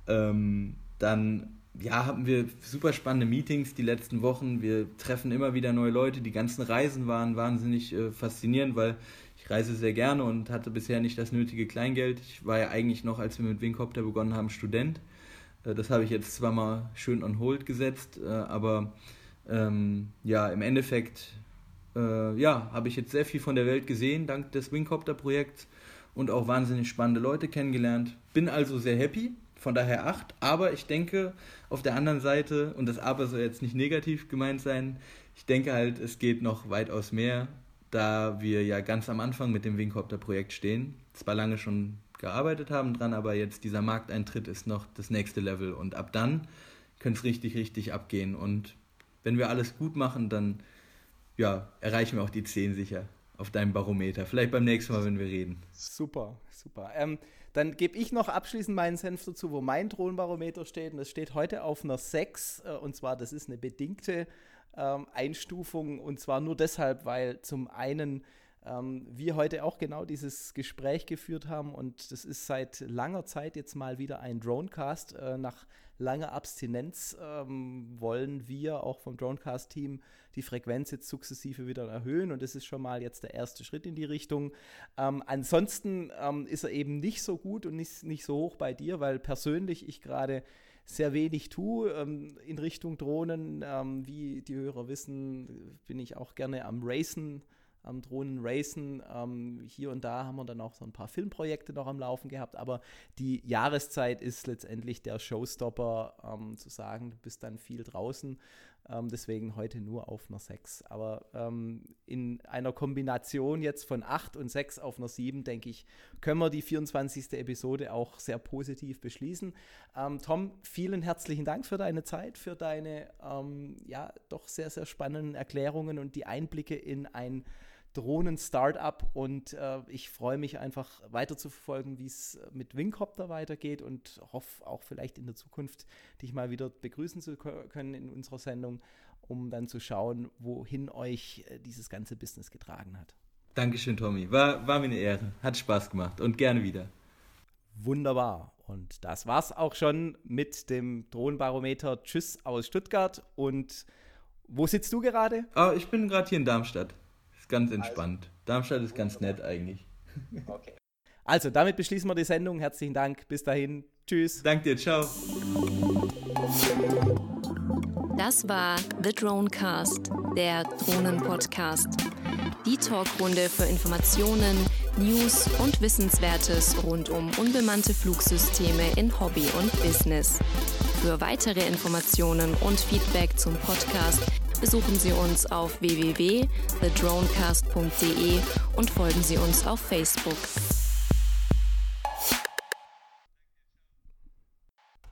Ähm, dann ja, hatten wir super spannende Meetings die letzten Wochen. Wir treffen immer wieder neue Leute. Die ganzen Reisen waren wahnsinnig äh, faszinierend, weil ich reise sehr gerne und hatte bisher nicht das nötige Kleingeld. Ich war ja eigentlich noch, als wir mit Wingcopter begonnen haben, Student. Äh, das habe ich jetzt zwar mal schön on hold gesetzt, äh, aber ähm, ja, im Endeffekt äh, ja, habe ich jetzt sehr viel von der Welt gesehen, dank des Wingcopter-Projekts und auch wahnsinnig spannende Leute kennengelernt. Bin also sehr happy, von daher acht. Aber ich denke auf der anderen Seite, und das Aber soll jetzt nicht negativ gemeint sein, ich denke halt, es geht noch weitaus mehr, da wir ja ganz am Anfang mit dem Wingcopter-Projekt stehen. Zwar lange schon gearbeitet haben dran, aber jetzt dieser Markteintritt ist noch das nächste Level und ab dann könnte es richtig, richtig abgehen. Und wenn wir alles gut machen, dann ja, erreichen wir auch die 10 sicher auf deinem Barometer. Vielleicht beim nächsten Mal, wenn wir reden. Super, super. Ähm, dann gebe ich noch abschließend meinen Senf dazu, wo mein Drohnenbarometer steht. Und das steht heute auf einer 6. Äh, und zwar, das ist eine bedingte ähm, Einstufung. Und zwar nur deshalb, weil zum einen ähm, wir heute auch genau dieses Gespräch geführt haben. Und das ist seit langer Zeit jetzt mal wieder ein Dronecast äh, nach lange Abstinenz ähm, wollen wir auch vom Dronecast-Team die Frequenz jetzt sukzessive wieder erhöhen und das ist schon mal jetzt der erste Schritt in die Richtung. Ähm, ansonsten ähm, ist er eben nicht so gut und nicht, nicht so hoch bei dir, weil persönlich ich gerade sehr wenig tue ähm, in Richtung Drohnen. Ähm, wie die Hörer wissen, bin ich auch gerne am Racen am Drohnen racen. Ähm, hier und da haben wir dann auch so ein paar Filmprojekte noch am Laufen gehabt, aber die Jahreszeit ist letztendlich der Showstopper, ähm, zu sagen, du bist dann viel draußen. Ähm, deswegen heute nur auf einer 6. Aber ähm, in einer Kombination jetzt von 8 und 6 auf einer 7, denke ich, können wir die 24. Episode auch sehr positiv beschließen. Ähm, Tom, vielen herzlichen Dank für deine Zeit, für deine ja doch sehr, sehr spannenden Erklärungen und die Einblicke in ein Drohnen-Startup und äh, ich freue mich einfach weiter zu verfolgen, wie es mit Wingcopter weitergeht und hoffe auch vielleicht in der Zukunft dich mal wieder begrüßen zu können in unserer Sendung, um dann zu schauen, wohin euch äh, dieses ganze Business getragen hat. Dankeschön, Tommy. War, war mir eine Ehre. Hat Spaß gemacht und gerne wieder. Wunderbar. Und das war's auch schon mit dem Drohnenbarometer. Tschüss aus Stuttgart. Und wo sitzt du gerade? Oh, ich bin gerade hier in Darmstadt ganz entspannt. Also, Darmstadt ist ganz nett eigentlich. Okay. Also, damit beschließen wir die Sendung. Herzlichen Dank. Bis dahin. Tschüss. Danke dir. Ciao. Das war The Dronecast, der Drohnen-Podcast. Die Talkrunde für Informationen, News und Wissenswertes rund um unbemannte Flugsysteme in Hobby und Business. Für weitere Informationen und Feedback zum Podcast besuchen Sie uns auf www.thedronecast.de und folgen Sie uns auf Facebook.